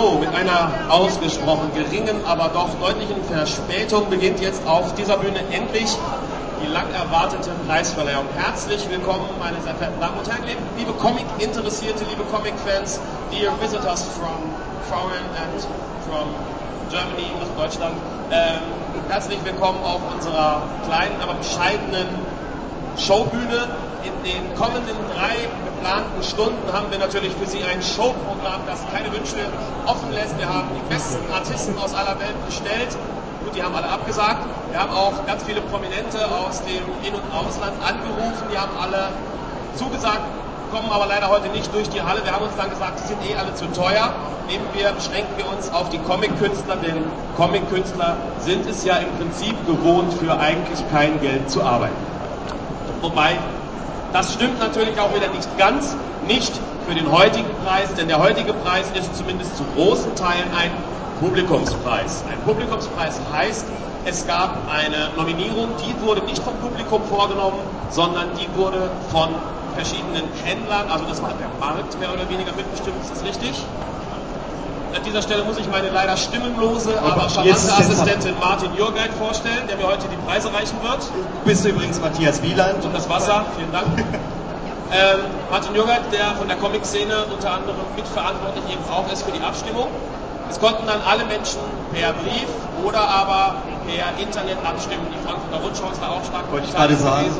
Mit einer ausgesprochen geringen, aber doch deutlichen Verspätung beginnt jetzt auf dieser Bühne endlich die lang erwartete Preisverleihung. Herzlich willkommen, meine sehr verehrten Damen und Herren, liebe Comic-Interessierte, liebe Comic-Fans, dear visitors from foreign and from Germany, aus Deutschland. Ähm, herzlich willkommen auf unserer kleinen, aber bescheidenen Showbühne. In den kommenden drei geplanten Stunden haben wir natürlich für Sie ein Showprogramm, das keine Wünsche offen lässt. Wir haben die besten Artisten aus aller Welt bestellt. Gut, die haben alle abgesagt. Wir haben auch ganz viele Prominente aus dem In- und Ausland angerufen. Die haben alle zugesagt, kommen aber leider heute nicht durch die Halle. Wir haben uns dann gesagt, die sind eh alle zu teuer. Nehmen wir, beschränken wir uns auf die Comic-Künstler, denn Comic-Künstler sind es ja im Prinzip gewohnt, für eigentlich kein Geld zu arbeiten. Wobei, das stimmt natürlich auch wieder nicht ganz, nicht für den heutigen Preis, denn der heutige Preis ist zumindest zu großen Teilen ein Publikumspreis. Ein Publikumspreis heißt, es gab eine Nominierung, die wurde nicht vom Publikum vorgenommen, sondern die wurde von verschiedenen Händlern, also das hat der Markt mehr oder weniger mitbestimmt, ist das richtig? An dieser Stelle muss ich meine leider stimmenlose, aber charmante Assistentin Martin Jurgeit vorstellen, der mir heute die Preise reichen wird. Du bist übrigens Matthias Wieland. Und das Wasser, vielen Dank. ähm, Martin Jurgeit, der von der Comic-Szene unter anderem mitverantwortlich eben auch ist für die Abstimmung. Es konnten dann alle Menschen per Brief oder aber per Internet abstimmen. Die Frankfurter Rundschau ist da auch stark Wollte ich gerade sagen.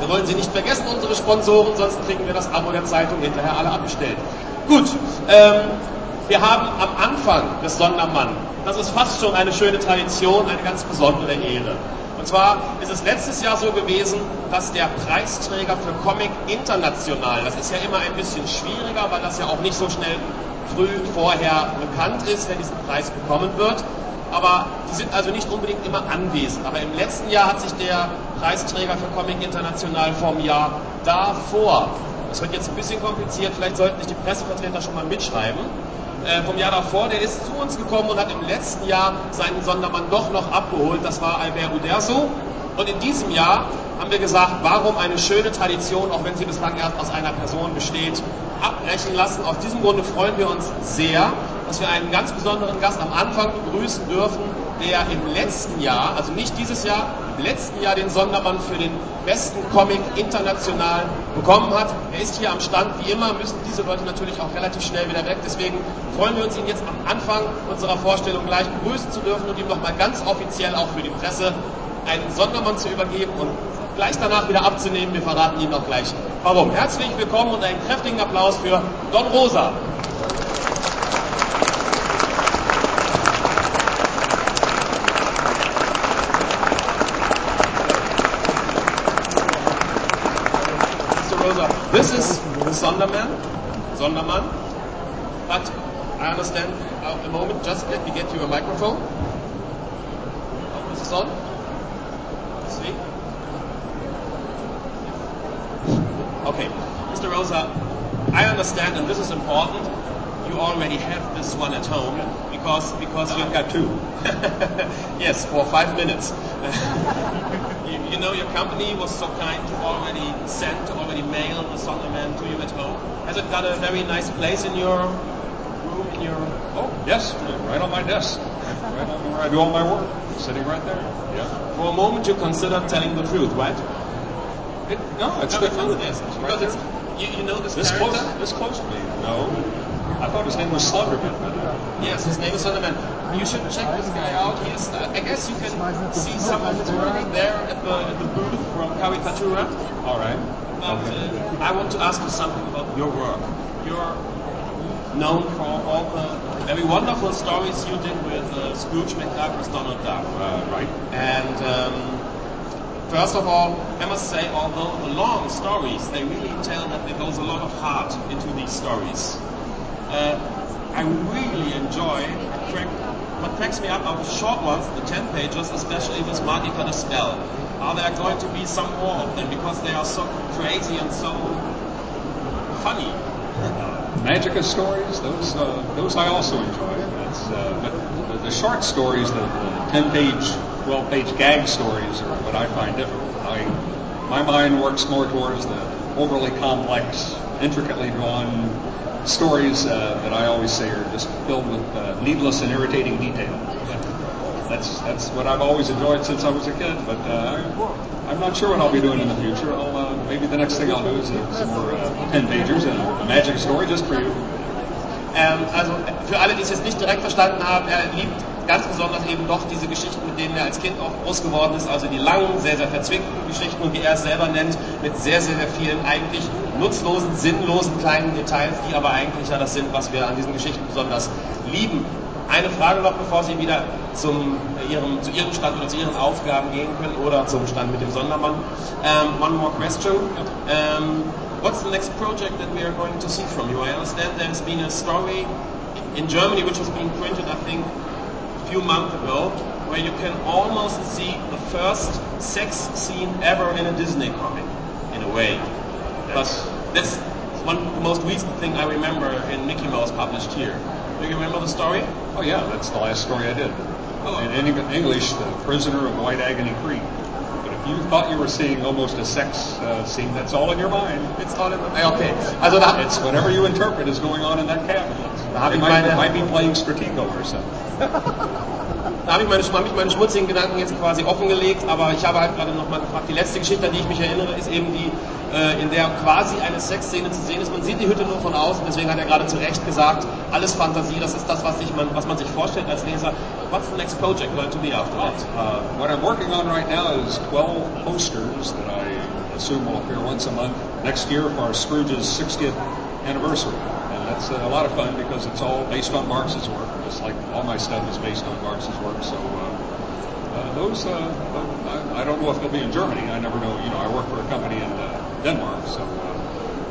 Wir wollen Sie nicht vergessen, unsere Sponsoren, sonst kriegen wir das Abo der Zeitung hinterher alle abbestellt. Gut, ähm, wir haben am Anfang des Sondermann, das ist fast schon eine schöne Tradition, eine ganz besondere Ehre. Und zwar ist es letztes Jahr so gewesen, dass der Preisträger für Comic international, das ist ja immer ein bisschen schwieriger, weil das ja auch nicht so schnell früh vorher bekannt ist, wer diesen Preis bekommen wird. Aber die sind also nicht unbedingt immer anwesend. Aber im letzten Jahr hat sich der Preisträger für Comic International vom Jahr davor, das wird jetzt ein bisschen kompliziert, vielleicht sollten sich die Pressevertreter schon mal mitschreiben, äh, vom Jahr davor, der ist zu uns gekommen und hat im letzten Jahr seinen Sondermann doch noch abgeholt. Das war Albert Uderso. Und in diesem Jahr haben wir gesagt, warum eine schöne Tradition, auch wenn sie bislang erst aus einer Person besteht, abbrechen lassen. Aus diesem Grunde freuen wir uns sehr, dass wir einen ganz besonderen Gast am Anfang begrüßen dürfen, der im letzten Jahr, also nicht dieses Jahr, im letzten Jahr den Sondermann für den besten Comic international bekommen hat. Er ist hier am Stand. Wie immer müssen diese Leute natürlich auch relativ schnell wieder weg. Deswegen freuen wir uns, ihn jetzt am Anfang unserer Vorstellung gleich begrüßen zu dürfen und ihm nochmal ganz offiziell auch für die Presse einen Sondermann zu übergeben und gleich danach wieder abzunehmen. Wir verraten Ihnen auch gleich warum. Herzlich willkommen und einen kräftigen Applaus für Don Rosa. This is Sonderman, Sondermann, but I understand uh, a moment, just let me get you a microphone. Oh, is this on? See? Okay, Mr. Rosa, I understand, and this is important. You already have this one at home because because I've got two. yes, for five minutes. you, you know, your company was so kind to already send, to already mail the Sonderman to you at home. Has it got a very nice place in your room? In your Oh, yes, right on my desk. Right on where I do all my work. Sitting right there. Yeah. for a moment you considered telling the truth, right? It, no, it's No, good it's on the desk It's because right it's you, you know this, This character. close, this close to me. No. I thought his name was Slenderman. Yes, his name is Sonderman. You should check this guy out. He's, uh, I guess you can see some of his work there at the, at the booth from Caricatura. All right. But uh, I want to ask you something about your work. You're known for all the very wonderful stories you did with uh, Scrooge McDuck, with Donald Duck. Uh, right. And um, first of all, I must say, although the long stories, they really tell that there goes a lot of heart into these stories. Uh, I really enjoy crack, what cracks me up are the short ones, the 10 pages, especially with Magica the Spell. Are there going to be some more of them because they are so crazy and so funny? Magica stories, those uh, those I also enjoy. Uh, but the, the short stories, the, the 10 page, 12 page gag stories are what I find difficult. I, my mind works more towards the overly complex, intricately drawn stories uh, that I always say are just filled with uh, needless and irritating detail. That's that's what I've always enjoyed since I was a kid. But uh, I'm not sure what I'll be doing in the future. I'll, uh, maybe the next thing I'll do is uh, some more uh, ten pagers and a magic story just for you. Ähm, also für alle, die es jetzt nicht direkt verstanden haben, er liebt ganz besonders eben doch diese Geschichten, mit denen er als Kind auch groß geworden ist, also die langen, sehr, sehr verzwickten Geschichten und wie er es selber nennt, mit sehr, sehr, sehr vielen eigentlich nutzlosen, sinnlosen kleinen Details, die aber eigentlich ja das sind, was wir an diesen Geschichten besonders lieben. Eine Frage noch, bevor Sie wieder zum, ihrem, zu Ihrem Stand oder zu Ihren Aufgaben gehen können oder zum Stand mit dem Sondermann. Um, one more question. Um, what's the next project that we are going to see from you? I understand there's been a story in Germany which was being printed, I think, few months ago, where you can almost see the first sex scene ever in a Disney comic, in a way. But that's one the most recent thing I remember in Mickey Mouse published here. Do you remember the story? Oh yeah, that's the last story I did. Oh. In Eng- English, The Prisoner of White Agony Creek. But if you thought you were seeing almost a sex uh, scene, that's all in your mind. It's all in the, okay. Also da, It's whatever you interpret is going on in that cabin. It might, it might be playing Stratego or something. Da habe ich meine, hab ich meine schmutzigen Gedanken jetzt quasi offengelegt, aber ich habe halt gerade nochmal gefragt. Die letzte Geschichte, an die ich mich erinnere, ist eben die, äh, in der quasi eine Sexszene zu sehen ist. Man sieht die Hütte nur von außen, deswegen hat er gerade zu Recht gesagt, alles Fantasie, das ist das, was, sich man, was man sich vorstellt als Leser. What's the next project going to be after that? Uh, what I'm working on right now is 12 posters that I assume will appear once a month next year for Scrooge's 60th anniversary. And that's uh, a lot of fun because it's all based on Marx's work, just like all my stuff is based on Marx's work. So uh, uh, those, uh, I, I don't know if they'll be in Germany. I never know. You know, I work for a company in Denmark, so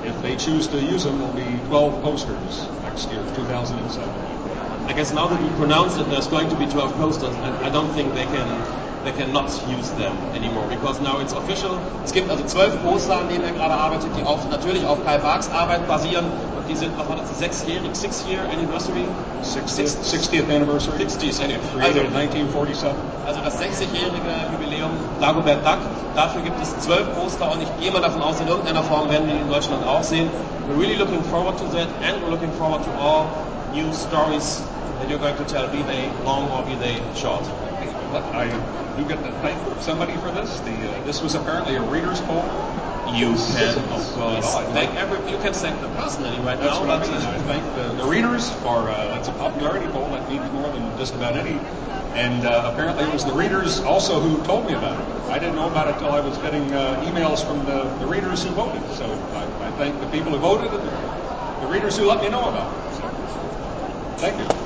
if they choose to use them, there'll be 12 posters next year, 2007. I guess now that you pronounce it, there's going to be 12 posters, and I don't think they can they cannot use them anymore because now it's official. Es gibt also zwölf Poster, an denen er gerade arbeitet, die auf, natürlich auf Kai Barks Arbeit basieren und die sind, was war das, sechsjährig, six year anniversary? 60th, 60th anniversary. 60th anniversary. In 1947. Also das 60-jährige Jubiläum Dagobert Duck. Dafür gibt es zwölf Poster und ich gehe mal davon aus, in irgendeiner Form werden wir die in Deutschland auch sehen. We're really looking forward to that and we're looking forward to all new stories that you're going to tell, be they long or be they short. I do get to thank somebody for this. The uh, this was apparently a reader's poll. You can, of course, thank every, you can thank the personally right That's now. what I mean. I thank the, the readers for uh, that's a popularity poll. That means more than just about any. And uh, apparently, it was the readers also who told me about it. I didn't know about it till I was getting uh, emails from the, the readers who voted. So I, I thank the people who voted and the readers who let me know about it. So, thank you.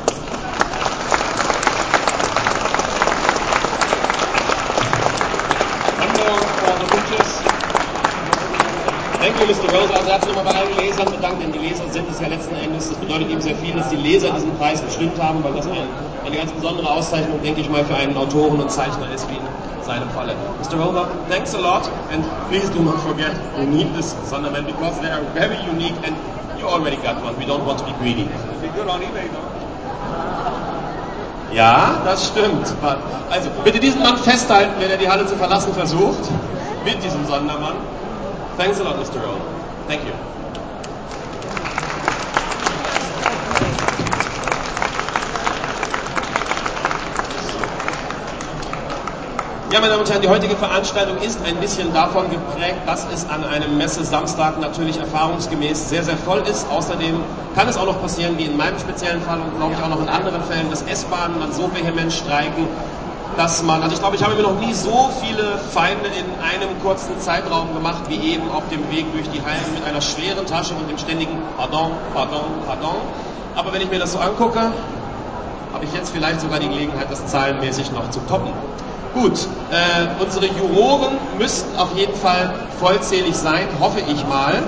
Thank Mr. Rose. Also er sich nochmal bei allen Lesern bedankt, denn die Leser sind es ja letzten Endes. Das bedeutet ihm sehr viel, dass die Leser diesen Preis bestimmt haben, weil das ein, eine ganz besondere Auszeichnung, denke ich mal, für einen Autoren und Zeichner ist, wie in seinem Falle. Mr. Rover, thanks a lot, and please do not forget, you need this Sonderman because they are very unique, and you already got one. We don't want to be greedy. Ja, das stimmt. Also bitte diesen Mann festhalten, wenn er die Halle zu verlassen versucht, mit diesem Sondermann. Thanks a lot, Mr. Rowe. Thank you. Ja, meine Damen und Herren, die heutige Veranstaltung ist ein bisschen davon geprägt, dass es an einem Messe Samstag natürlich erfahrungsgemäß sehr, sehr voll ist. Außerdem kann es auch noch passieren, wie in meinem speziellen Fall und glaube ich auch noch in anderen Fällen, dass S-Bahnen dann so vehement streiken, dass man, also ich glaube, ich habe mir noch nie so viele Feinde in einem kurzen Zeitraum gemacht, wie eben auf dem Weg durch die Hallen mit einer schweren Tasche und dem ständigen Pardon, Pardon, Pardon. Aber wenn ich mir das so angucke, habe ich jetzt vielleicht sogar die Gelegenheit, das zahlenmäßig noch zu toppen. Gut, äh, unsere Juroren müssten auf jeden Fall vollzählig sein, hoffe ich mal.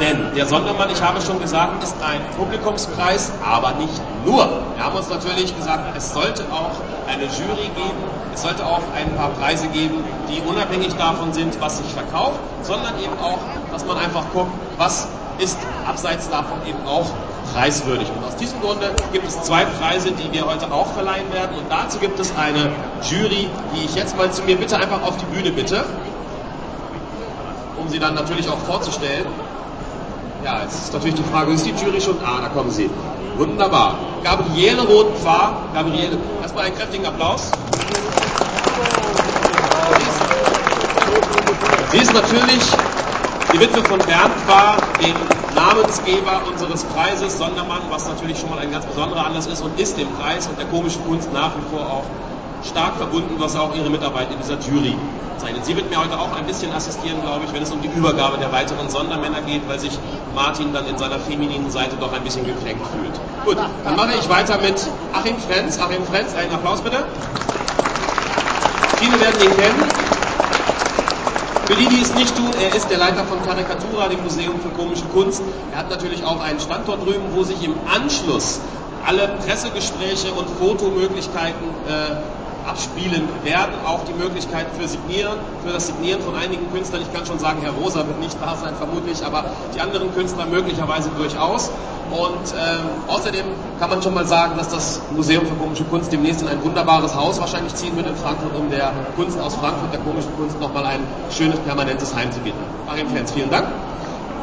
Denn der Sondermann, ich habe schon gesagt, ist ein Publikumspreis, aber nicht nur. Wir haben uns natürlich gesagt, es sollte auch eine Jury geben, es sollte auch ein paar Preise geben, die unabhängig davon sind, was sich verkauft, sondern eben auch, dass man einfach guckt, was ist abseits davon eben auch preiswürdig. Und aus diesem Grunde gibt es zwei Preise, die wir heute auch verleihen werden. Und dazu gibt es eine Jury, die ich jetzt mal zu mir bitte einfach auf die Bühne bitte, um sie dann natürlich auch vorzustellen. Ja, jetzt ist natürlich die Frage, ist die Jury schon? Ah, da kommen sie. Wunderbar. Gabriele Roten-Fahr. Gabriele, erstmal einen kräftigen Applaus. Sie ist natürlich die Witwe von Bernd Fahr, dem Namensgeber unseres Preises Sondermann, was natürlich schon mal ein ganz besonderer Anlass ist und ist dem Preis und der komischen Kunst nach wie vor auch stark verbunden, was auch ihre Mitarbeit in dieser Jury zeichnet. Sie wird mir heute auch ein bisschen assistieren, glaube ich, wenn es um die Übergabe der weiteren Sondermänner geht, weil sich Martin dann in seiner femininen Seite doch ein bisschen gekränkt fühlt. Gut, dann mache ich weiter mit Achim Frenz. Achim Frenz, einen Applaus bitte. Viele werden ihn kennen. Für die, die es nicht tun, er ist der Leiter von Karikatura, dem Museum für komische Kunst. Er hat natürlich auch einen Standort drüben, wo sich im Anschluss alle Pressegespräche und Fotomöglichkeiten äh, abspielen werden. Auch die Möglichkeit für Signieren, für das Signieren von einigen Künstlern. Ich kann schon sagen, Herr Rosa wird nicht da sein, vermutlich, aber die anderen Künstler möglicherweise durchaus. Und ähm, außerdem kann man schon mal sagen, dass das Museum für komische Kunst demnächst in ein wunderbares Haus wahrscheinlich ziehen wird in Frankfurt, um der Kunst aus Frankfurt, der komischen Kunst, nochmal ein schönes permanentes Heim zu bieten. Achim Fans, vielen Dank.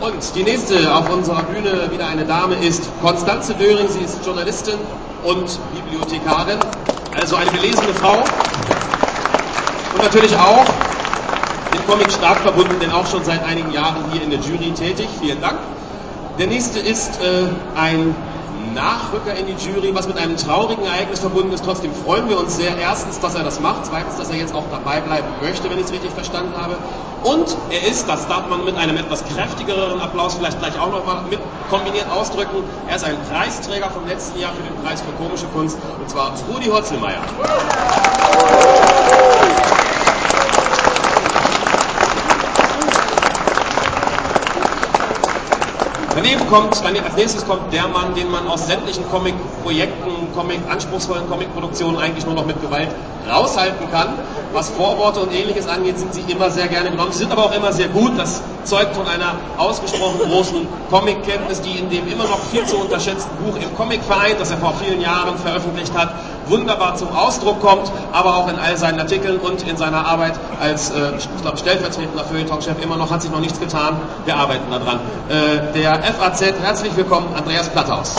Und die nächste auf unserer Bühne wieder eine Dame ist Konstanze Döring. Sie ist Journalistin und Bibliothekarin, also eine belesene Frau. Und natürlich auch mit Comic stark verbunden, denn auch schon seit einigen Jahren hier in der Jury tätig. Vielen Dank. Der nächste ist äh, ein Nachrücker in die Jury, was mit einem traurigen Ereignis verbunden ist. Trotzdem freuen wir uns sehr. Erstens, dass er das macht. Zweitens, dass er jetzt auch dabei bleiben möchte, wenn ich es richtig verstanden habe. Und er ist, das darf man mit einem etwas kräftigeren Applaus vielleicht gleich auch nochmal mit kombiniert ausdrücken. Er ist ein Preisträger vom letzten Jahr für den Preis für komische Kunst, und zwar Rudi Hotzelmeier. Daneben kommt, als nächstes kommt der Mann, den man aus sämtlichen Comic-Projekten, Comic, anspruchsvollen Comic-Produktionen eigentlich nur noch mit Gewalt raushalten kann. Was Vorworte und ähnliches angeht, sind sie immer sehr gerne genommen. Sie sind aber auch immer sehr gut. Das zeugt von einer ausgesprochen großen Comic-Kenntnis, die in dem immer noch viel zu unterschätzten Buch im Comic-Verein, das er vor vielen Jahren veröffentlicht hat, wunderbar zum Ausdruck kommt, aber auch in all seinen Artikeln und in seiner Arbeit als äh, ich glaube, stellvertretender Feuilleton-Chef immer noch, hat sich noch nichts getan. Wir arbeiten daran. Äh, der FAZ, herzlich willkommen, Andreas Platthaus.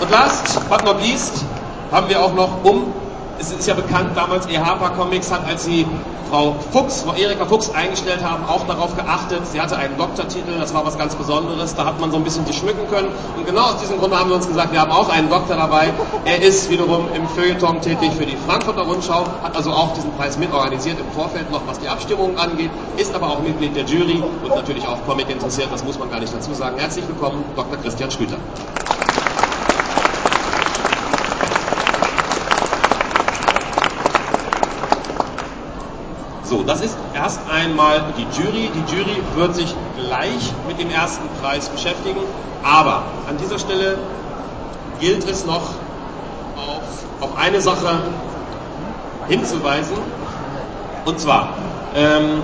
Und last but not least haben wir auch noch um es ist ja bekannt, damals EHPA Comics hat, als sie Frau Fuchs, Frau Erika Fuchs eingestellt haben, auch darauf geachtet. Sie hatte einen Doktortitel, das war was ganz Besonderes, da hat man so ein bisschen sich schmücken können. Und genau aus diesem Grund haben wir uns gesagt, wir haben auch einen Doktor dabei. Er ist wiederum im Feuilleton tätig für die Frankfurter Rundschau, hat also auch diesen Preis mitorganisiert im Vorfeld noch, was die Abstimmungen angeht, ist aber auch Mitglied der Jury und natürlich auch Comic interessiert, das muss man gar nicht dazu sagen. Herzlich willkommen, Dr. Christian Schlüter. So, das ist erst einmal die Jury. Die Jury wird sich gleich mit dem ersten Preis beschäftigen. Aber an dieser Stelle gilt es noch auf, auf eine Sache hinzuweisen. Und zwar, ähm,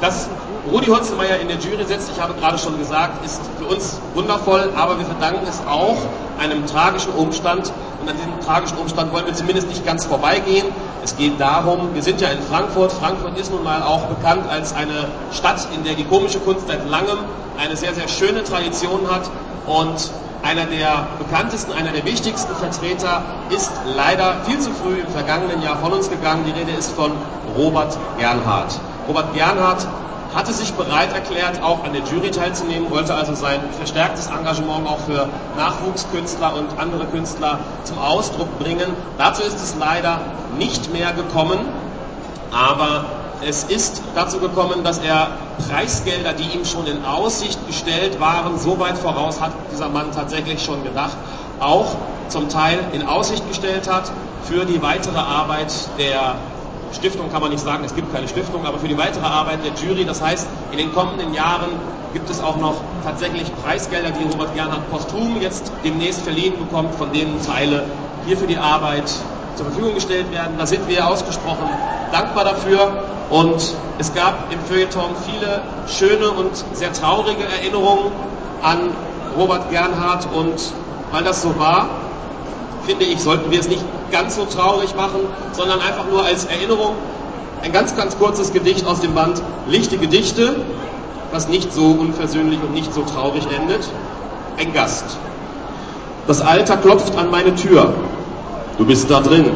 dass Rudi Holzenmeier in der Jury sitzt, ich habe gerade schon gesagt, ist für uns wundervoll, aber wir verdanken es auch einem tragischen Umstand. Und an diesem tragischen Umstand wollen wir zumindest nicht ganz vorbeigehen. Es geht darum, wir sind ja in Frankfurt. Frankfurt ist nun mal auch bekannt als eine Stadt, in der die komische Kunst seit langem eine sehr, sehr schöne Tradition hat. Und einer der bekanntesten, einer der wichtigsten Vertreter ist leider viel zu früh im vergangenen Jahr von uns gegangen. Die Rede ist von Robert Gernhardt. Robert Gernhardt hatte sich bereit erklärt, auch an der Jury teilzunehmen, wollte also sein verstärktes Engagement auch für Nachwuchskünstler und andere Künstler zum Ausdruck bringen. Dazu ist es leider nicht mehr gekommen, aber es ist dazu gekommen, dass er Preisgelder, die ihm schon in Aussicht gestellt waren, so weit voraus hat dieser Mann tatsächlich schon gedacht, auch zum Teil in Aussicht gestellt hat für die weitere Arbeit der Stiftung kann man nicht sagen, es gibt keine Stiftung, aber für die weitere Arbeit der Jury, das heißt, in den kommenden Jahren gibt es auch noch tatsächlich Preisgelder, die Robert Gernhardt posthum jetzt demnächst verliehen bekommt, von denen Teile hier für die Arbeit zur Verfügung gestellt werden. Da sind wir ausgesprochen dankbar dafür und es gab im Feuilleton viele schöne und sehr traurige Erinnerungen an Robert Gernhardt und weil das so war, finde ich, sollten wir es nicht ganz so traurig machen, sondern einfach nur als Erinnerung. ein ganz, ganz kurzes Gedicht aus dem Band Lichte Gedichte, was nicht so unversöhnlich und nicht so traurig endet. Ein Gast. Das Alter klopft an meine Tür. Du bist da drin.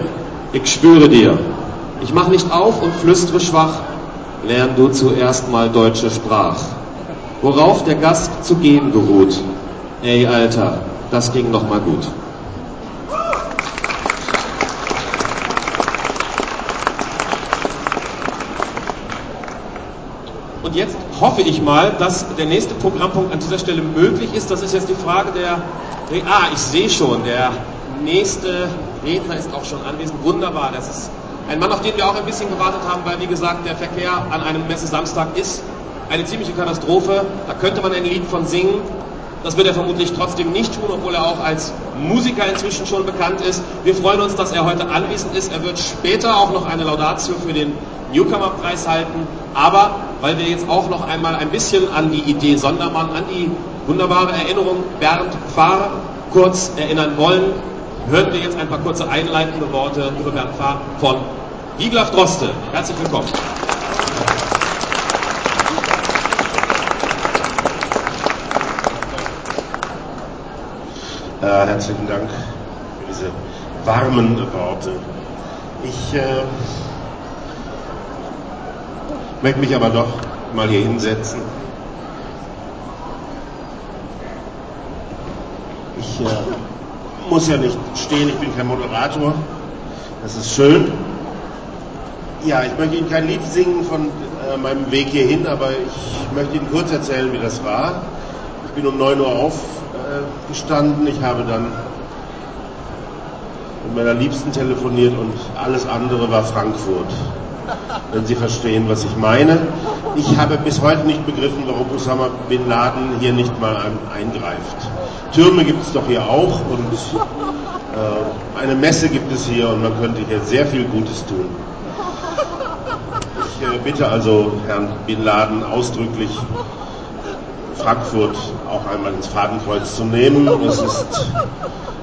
Ich spüre dir. Ich mach nicht auf und flüstere schwach. Lern du zuerst mal deutsche Sprach. Worauf der Gast zu gehen geruht. Ey, Alter, das ging noch mal gut. Und jetzt hoffe ich mal, dass der nächste Programmpunkt an dieser Stelle möglich ist. Das ist jetzt die Frage der. Ah, ich sehe schon, der nächste Redner ist auch schon anwesend. Wunderbar, das ist ein Mann, auf den wir auch ein bisschen gewartet haben, weil, wie gesagt, der Verkehr an einem Messe-Samstag ist eine ziemliche Katastrophe. Da könnte man ein Lied von singen. Das wird er vermutlich trotzdem nicht tun, obwohl er auch als Musiker inzwischen schon bekannt ist. Wir freuen uns, dass er heute anwesend ist. Er wird später auch noch eine Laudatio für den Newcomer-Preis halten. Aber weil wir jetzt auch noch einmal ein bisschen an die Idee Sondermann, an die wunderbare Erinnerung Bernd Pfarr kurz erinnern wollen, hören wir jetzt ein paar kurze einleitende Worte über Bernd Pfarr von Wiglaf Droste. Herzlich willkommen. Äh, herzlichen Dank für diese warmen Worte. Ich äh, möchte mich aber doch mal hier hinsetzen. Ich äh, muss ja nicht stehen, ich bin kein Moderator. Das ist schön. Ja, ich möchte Ihnen kein Lied singen von äh, meinem Weg hierhin, aber ich möchte Ihnen kurz erzählen, wie das war. Ich bin um 9 Uhr aufgestanden, ich habe dann mit meiner Liebsten telefoniert und alles andere war Frankfurt. Wenn Sie verstehen, was ich meine. Ich habe bis heute nicht begriffen, warum Osama Bin Laden hier nicht mal eingreift. Türme gibt es doch hier auch und äh, eine Messe gibt es hier und man könnte hier sehr viel Gutes tun. Ich äh, bitte also Herrn Bin Laden ausdrücklich, Frankfurt auch einmal ins Fadenkreuz zu nehmen. Es ist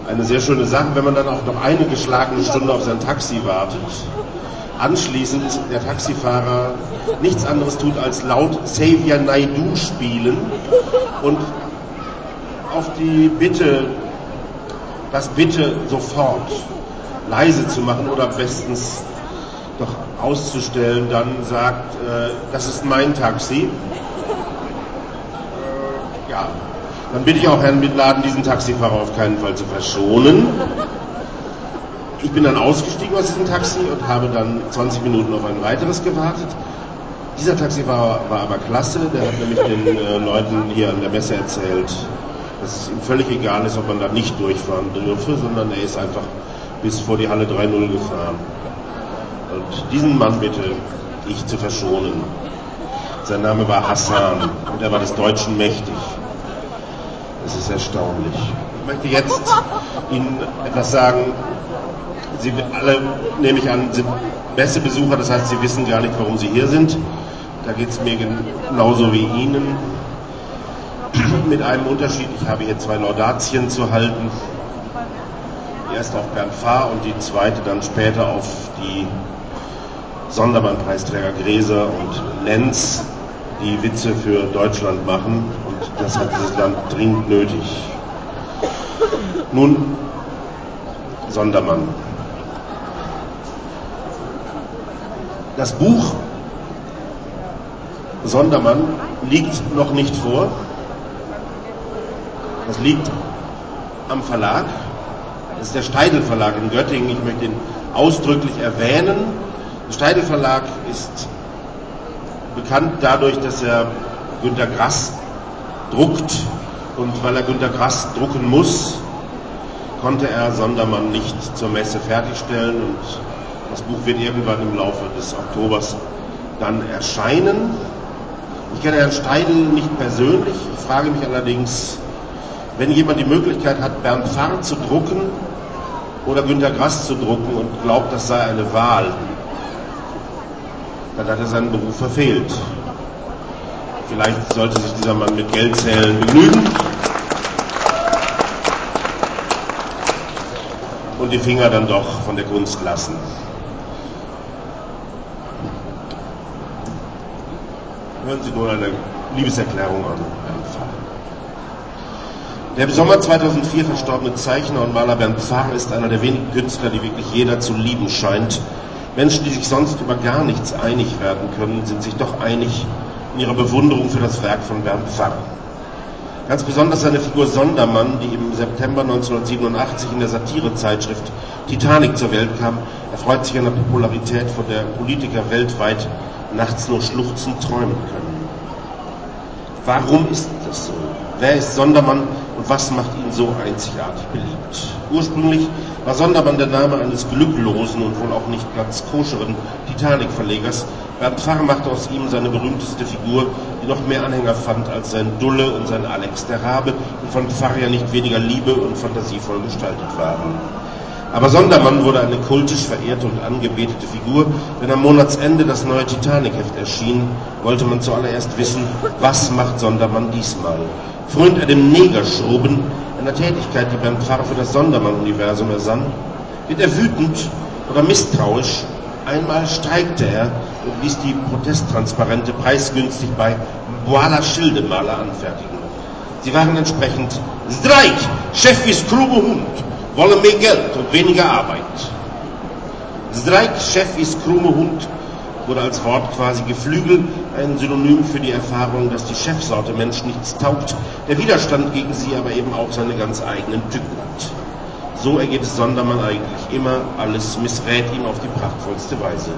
eine sehr schöne Sache, wenn man dann auch noch eine geschlagene Stunde auf sein Taxi wartet. Anschließend der Taxifahrer nichts anderes tut, als laut Xavier Naidu spielen und auf die Bitte, das Bitte sofort leise zu machen oder bestens doch auszustellen, dann sagt, äh, das ist mein Taxi. Äh, ja, dann bitte ich auch Herrn Mitladen, diesen Taxifahrer auf keinen Fall zu verschonen. Ich bin dann ausgestiegen aus diesem Taxi und habe dann 20 Minuten auf ein weiteres gewartet. Dieser Taxifahrer war aber klasse, der hat nämlich den äh, Leuten hier an der Messe erzählt, dass es ihm völlig egal ist, ob man da nicht durchfahren dürfe, sondern er ist einfach bis vor die Halle 3.0 gefahren. Und diesen Mann bitte ich zu verschonen. Sein Name war Hassan und er war des Deutschen mächtig. Es ist erstaunlich. Ich möchte jetzt Ihnen etwas sagen. Sie alle, nehme ich an, sind Messebesucher, das heißt, Sie wissen gar nicht, warum Sie hier sind. Da geht es mir genauso wie Ihnen. Mit einem Unterschied, ich habe hier zwei Laudatien zu halten. Die erste auf Bernd Fahr und die zweite dann später auf die Sonderbahnpreisträger Gräser und Lenz, die Witze für Deutschland machen. Das hat dieses Land dringend nötig. Nun, Sondermann. Das Buch Sondermann liegt noch nicht vor. Das liegt am Verlag. Das ist der Steidel Verlag in Göttingen. Ich möchte ihn ausdrücklich erwähnen. Der Steidel Verlag ist bekannt dadurch, dass er Günter Grass druckt und weil er Günter Grass drucken muss, konnte er Sondermann nicht zur Messe fertigstellen und das Buch wird irgendwann im Laufe des Oktobers dann erscheinen. Ich kenne Herrn Steidel nicht persönlich. Ich frage mich allerdings, wenn jemand die Möglichkeit hat, Bernd Pfarr zu drucken oder Günter Grass zu drucken und glaubt, das sei eine Wahl, dann hat er seinen Beruf verfehlt. Vielleicht sollte sich dieser Mann mit Geldzählen begnügen und die Finger dann doch von der Kunst lassen. Hören Sie nur eine Liebeserklärung an Bernd Pfarr. Der im Sommer 2004 verstorbene Zeichner und Maler Bernd Pfarr ist einer der wenigen Künstler, die wirklich jeder zu lieben scheint. Menschen, die sich sonst über gar nichts einig werden können, sind sich doch einig in ihrer Bewunderung für das Werk von Bernd Pfarr. Ganz besonders seine Figur Sondermann, die im September 1987 in der Satirezeitschrift Titanic zur Welt kam, erfreut sich einer Popularität, von der Politiker weltweit nachts nur schluchzend träumen können. Warum ist das so? Wer ist Sondermann und was macht ihn so einzigartig beliebt? Ursprünglich war Sondermann der Name eines glücklosen und wohl auch nicht ganz koscheren Titanic-Verlegers. Bernd Pfarr machte aus ihm seine berühmteste Figur, die noch mehr Anhänger fand als sein Dulle und sein Alex der Rabe und von Pfarr ja nicht weniger Liebe und fantasievoll gestaltet waren. Aber Sondermann wurde eine kultisch verehrte und angebetete Figur, wenn am Monatsende das neue Titanic-Heft erschien, wollte man zuallererst wissen, was macht Sondermann diesmal? Frönt er dem Negerschruben, einer Tätigkeit, die beim Pfarrer für das Sondermann-Universum ersann? Wird er wütend oder misstrauisch? Einmal streikte er und ließ die Protesttransparente preisgünstig bei Boala Schildemaler anfertigen. Sie waren entsprechend Streik, Chef ist krumme Hund, wollen mehr Geld und weniger Arbeit. Streik, Chef ist krumme Hund wurde als Wort quasi geflügelt, ein Synonym für die Erfahrung, dass die Chefsorte Mensch nichts taugt, der Widerstand gegen sie aber eben auch seine ganz eigenen Tücken hat. So ergeht es Sondermann eigentlich immer, alles missrät ihm auf die prachtvollste Weise.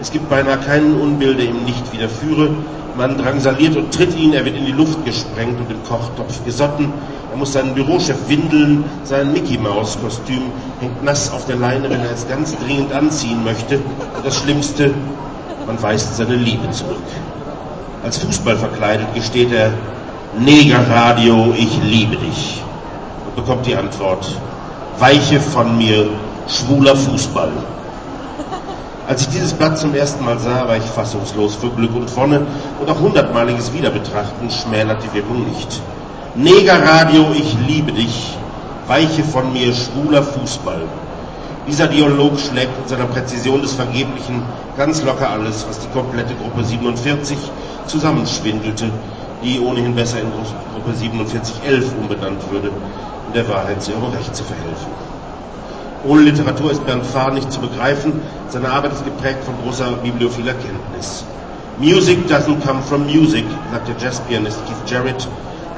Es gibt beinahe keinen Unbill, der ihm nicht widerführe. Man drangsaliert und tritt ihn, er wird in die Luft gesprengt und im Kochtopf gesotten. Er muss seinen Bürochef windeln, sein Mickey-Maus-Kostüm hängt nass auf der Leine, wenn er es ganz dringend anziehen möchte. Und das Schlimmste, man weist seine Liebe zurück. Als Fußball verkleidet gesteht er, Negerradio, ich liebe dich. Und bekommt die Antwort, weiche von mir, schwuler Fußball. Als ich dieses Blatt zum ersten Mal sah, war ich fassungslos vor Glück und Wonne und auch hundertmaliges Wiederbetrachten schmälert die Wirkung nicht. Negerradio, ich liebe dich, weiche von mir, schwuler Fußball. Dieser Dialog schlägt mit seiner Präzision des Vergeblichen ganz locker alles, was die komplette Gruppe 47 zusammenschwindelte, die ohnehin besser in Gruppe 4711 umbenannt würde, um der Wahrheit sehr recht zu verhelfen. Ohne Literatur ist Bernd Pfarr nicht zu begreifen. Seine Arbeit ist geprägt von großer bibliophiler Kenntnis. Music doesn't come from music, sagt der Jazzpianist Keith Jarrett.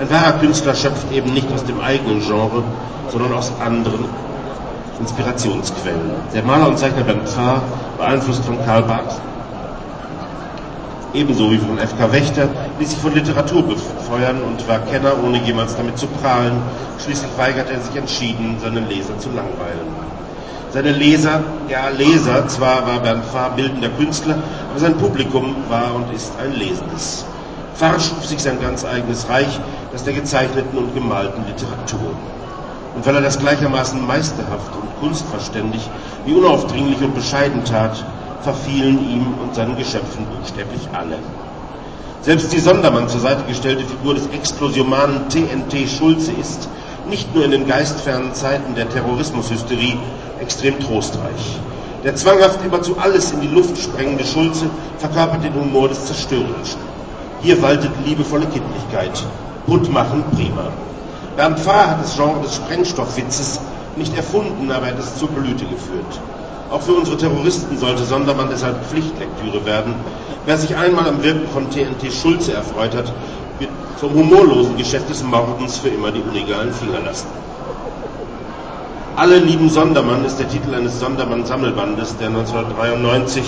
Ein wahrer Künstler schöpft eben nicht aus dem eigenen Genre, sondern aus anderen Inspirationsquellen. Der Maler und Zeichner Bernd Pfarr, beeinflusst von Karl Barth, ebenso wie von F.K. Wächter, ließ sich von Literatur befeuern und war Kenner, ohne jemals damit zu prahlen. Schließlich weigerte er sich entschieden, seine Leser zu langweilen. Seine Leser, ja Leser, zwar war Bernd Pfarr bildender Künstler, aber sein Publikum war und ist ein lesendes. Pfarr schuf sich sein ganz eigenes Reich, das der gezeichneten und gemalten Literatur. Und weil er das gleichermaßen meisterhaft und kunstverständig wie unaufdringlich und bescheiden tat, verfielen ihm und seinen Geschöpfen buchstäblich alle. Selbst die Sondermann zur Seite gestellte Figur des explosiomanen TNT Schulze ist, nicht nur in den geistfernen Zeiten der Terrorismushysterie, extrem trostreich. Der zwanghaft immerzu alles in die Luft sprengende Schulze verkörpert den Humor des Zerstörerischen. Hier waltet liebevolle Kindlichkeit. Butt machen, prima. Bernd Pfarr hat das Genre des Sprengstoffwitzes nicht erfunden, aber er hat es zur Blüte geführt. Auch für unsere Terroristen sollte Sondermann deshalb Pflichtlektüre werden. Wer sich einmal am Wirken von TNT Schulze erfreut hat, wird vom humorlosen Geschäft des Mordens für immer die unegalen Finger lassen. Alle lieben Sondermann ist der Titel eines Sondermann-Sammelbandes, der 1993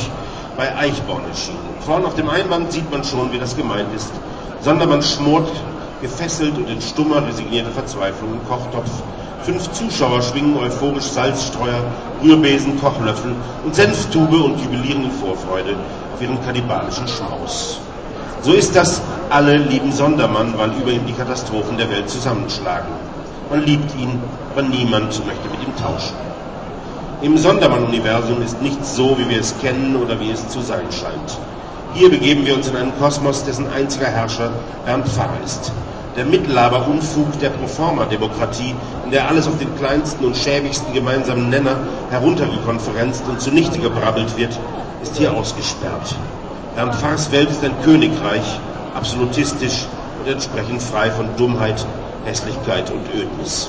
bei Eichborn erschien. Vorn auf dem Einband sieht man schon, wie das gemeint ist. Sondermann schmort, gefesselt und in stummer, resignierter Verzweiflung im Kochtopf. Fünf Zuschauer schwingen euphorisch Salzstreuer, Rührbesen, Kochlöffel und Senftube und jubilieren in Vorfreude auf ihren kannibalischen Schmaus. So ist das, alle lieben Sondermann, weil über ihm die Katastrophen der Welt zusammenschlagen. Man liebt ihn, aber niemand möchte mit ihm tauschen. Im Sondermann-Universum ist nichts so, wie wir es kennen oder wie es zu sein scheint. Hier begeben wir uns in einen Kosmos, dessen einziger Herrscher Bernd Pfarrer ist. Der Mittellaber-Unfug der Proforma-Demokratie, in der alles auf den kleinsten und schäbigsten gemeinsamen Nenner heruntergekonferenzt und zunichte gebrabbelt wird, ist hier ausgesperrt. Bernd Pfarrs Welt ist ein Königreich, absolutistisch und entsprechend frei von Dummheit, Hässlichkeit und Ödnis.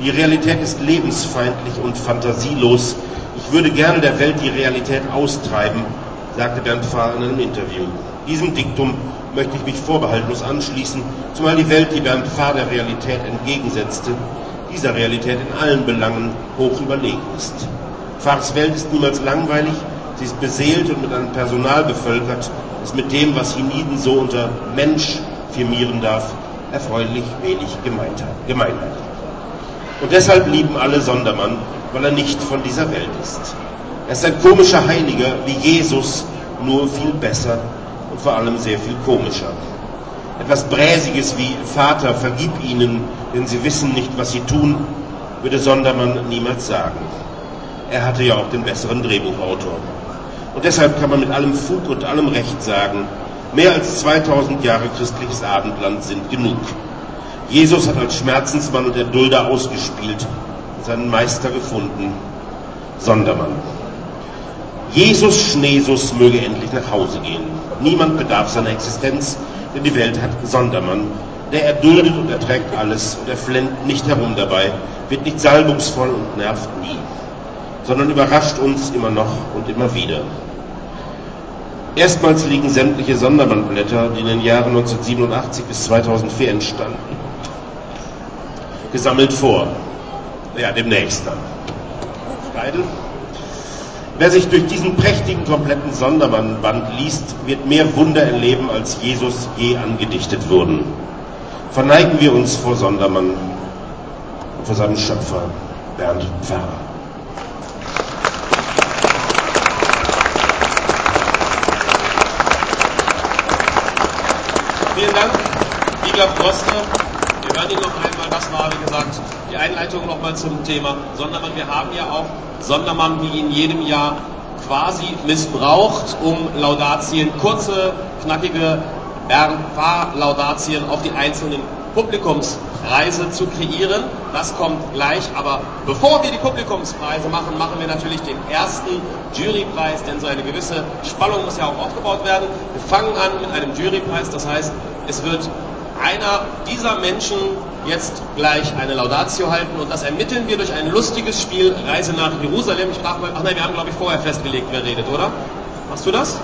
Die Realität ist lebensfeindlich und fantasielos. Ich würde gerne der Welt die Realität austreiben, sagte Bernd Pfarr in einem Interview. Diesem Diktum möchte ich mich vorbehaltlos anschließen, zumal die Welt, die Bernd Pfarr der Realität entgegensetzte, dieser Realität in allen Belangen hoch überlegen ist. Pfarrs Welt ist niemals langweilig, sie ist beseelt und mit einem Personal bevölkert, das mit dem, was Hiniden so unter Mensch firmieren darf, erfreulich wenig gemeint hat. Und deshalb lieben alle Sondermann, weil er nicht von dieser Welt ist. Er ist ein komischer Heiliger wie Jesus, nur viel besser und vor allem sehr viel komischer. Etwas Bräsiges wie Vater, vergib ihnen, denn sie wissen nicht, was sie tun, würde Sondermann niemals sagen. Er hatte ja auch den besseren Drehbuchautor. Und deshalb kann man mit allem Fug und allem Recht sagen, mehr als 2000 Jahre christliches Abendland sind genug. Jesus hat als Schmerzensmann und Erdulder ausgespielt und seinen Meister gefunden, Sondermann. Jesus Schneesus möge endlich nach Hause gehen. Niemand bedarf seiner Existenz, denn die Welt hat Sondermann. Der erduldet und erträgt alles und er flennt nicht herum dabei, wird nicht salbungsvoll und nervt nie, sondern überrascht uns immer noch und immer wieder. Erstmals liegen sämtliche Sondermannblätter, die in den Jahren 1987 bis 2004 entstanden, gesammelt vor. Ja, demnächst dann. Steidel? Wer sich durch diesen prächtigen, kompletten Sondermann-Band liest, wird mehr Wunder erleben, als Jesus je angedichtet wurden. Verneigen wir uns vor Sondermann und vor seinem Schöpfer, Bernd Pfarrer. Vielen Dank, Wiglaf Droste. Wir hören ihn noch einmal. Das wie gesagt, die Einleitung nochmal zum Thema Sondermann. Wir haben ja auch Sondermann wie in jedem Jahr quasi missbraucht, um Laudatien, kurze, knackige Laudatien auf die einzelnen Publikumspreise zu kreieren. Das kommt gleich, aber bevor wir die Publikumspreise machen, machen wir natürlich den ersten Jurypreis, denn so eine gewisse Spannung muss ja auch aufgebaut werden. Wir fangen an mit einem Jurypreis, das heißt, es wird einer dieser Menschen jetzt gleich eine Laudatio halten und das ermitteln wir durch ein lustiges Spiel Reise nach Jerusalem. Ich frage mal, ach nein, wir haben glaube ich vorher festgelegt, wer redet, oder? Machst du das?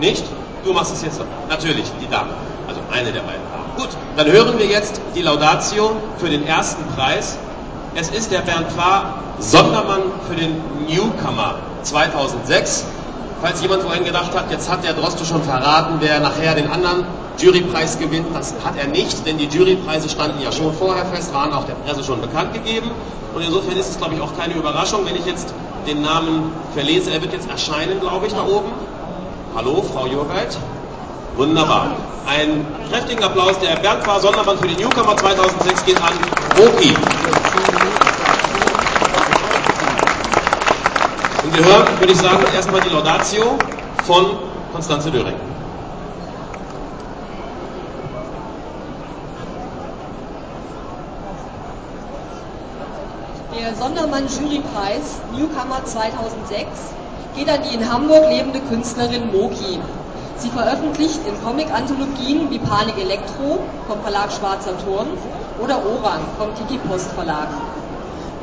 Nicht? Du machst es jetzt natürlich, die Dame. Also eine der beiden Damen. Gut, dann hören wir jetzt die Laudatio für den ersten Preis. Es ist der Bernd Pfarr Sondermann für den Newcomer 2006. Falls jemand vorhin gedacht hat, jetzt hat der Droste schon verraten, wer nachher den anderen Jurypreis gewinnt, das hat er nicht, denn die Jurypreise standen ja schon vorher fest, waren auch der Presse schon bekannt gegeben. Und insofern ist es, glaube ich, auch keine Überraschung, wenn ich jetzt den Namen verlese. Er wird jetzt erscheinen, glaube ich, da oben. Hallo, Frau Jurgeit. Wunderbar. Einen kräftigen Applaus. Der Bernd Pfarr Sonderband für die Newcomer 2006 geht an Roki. Und wir hören, würde ich sagen, erstmal die Laudatio von Konstanze Döring. Der Sondermann Jurypreis Newcomer 2006 geht an die in Hamburg lebende Künstlerin Moki. Sie veröffentlicht in Comic-Anthologien wie Panik Elektro vom Verlag Schwarzer Turm oder Orang vom Tiki Post Verlag.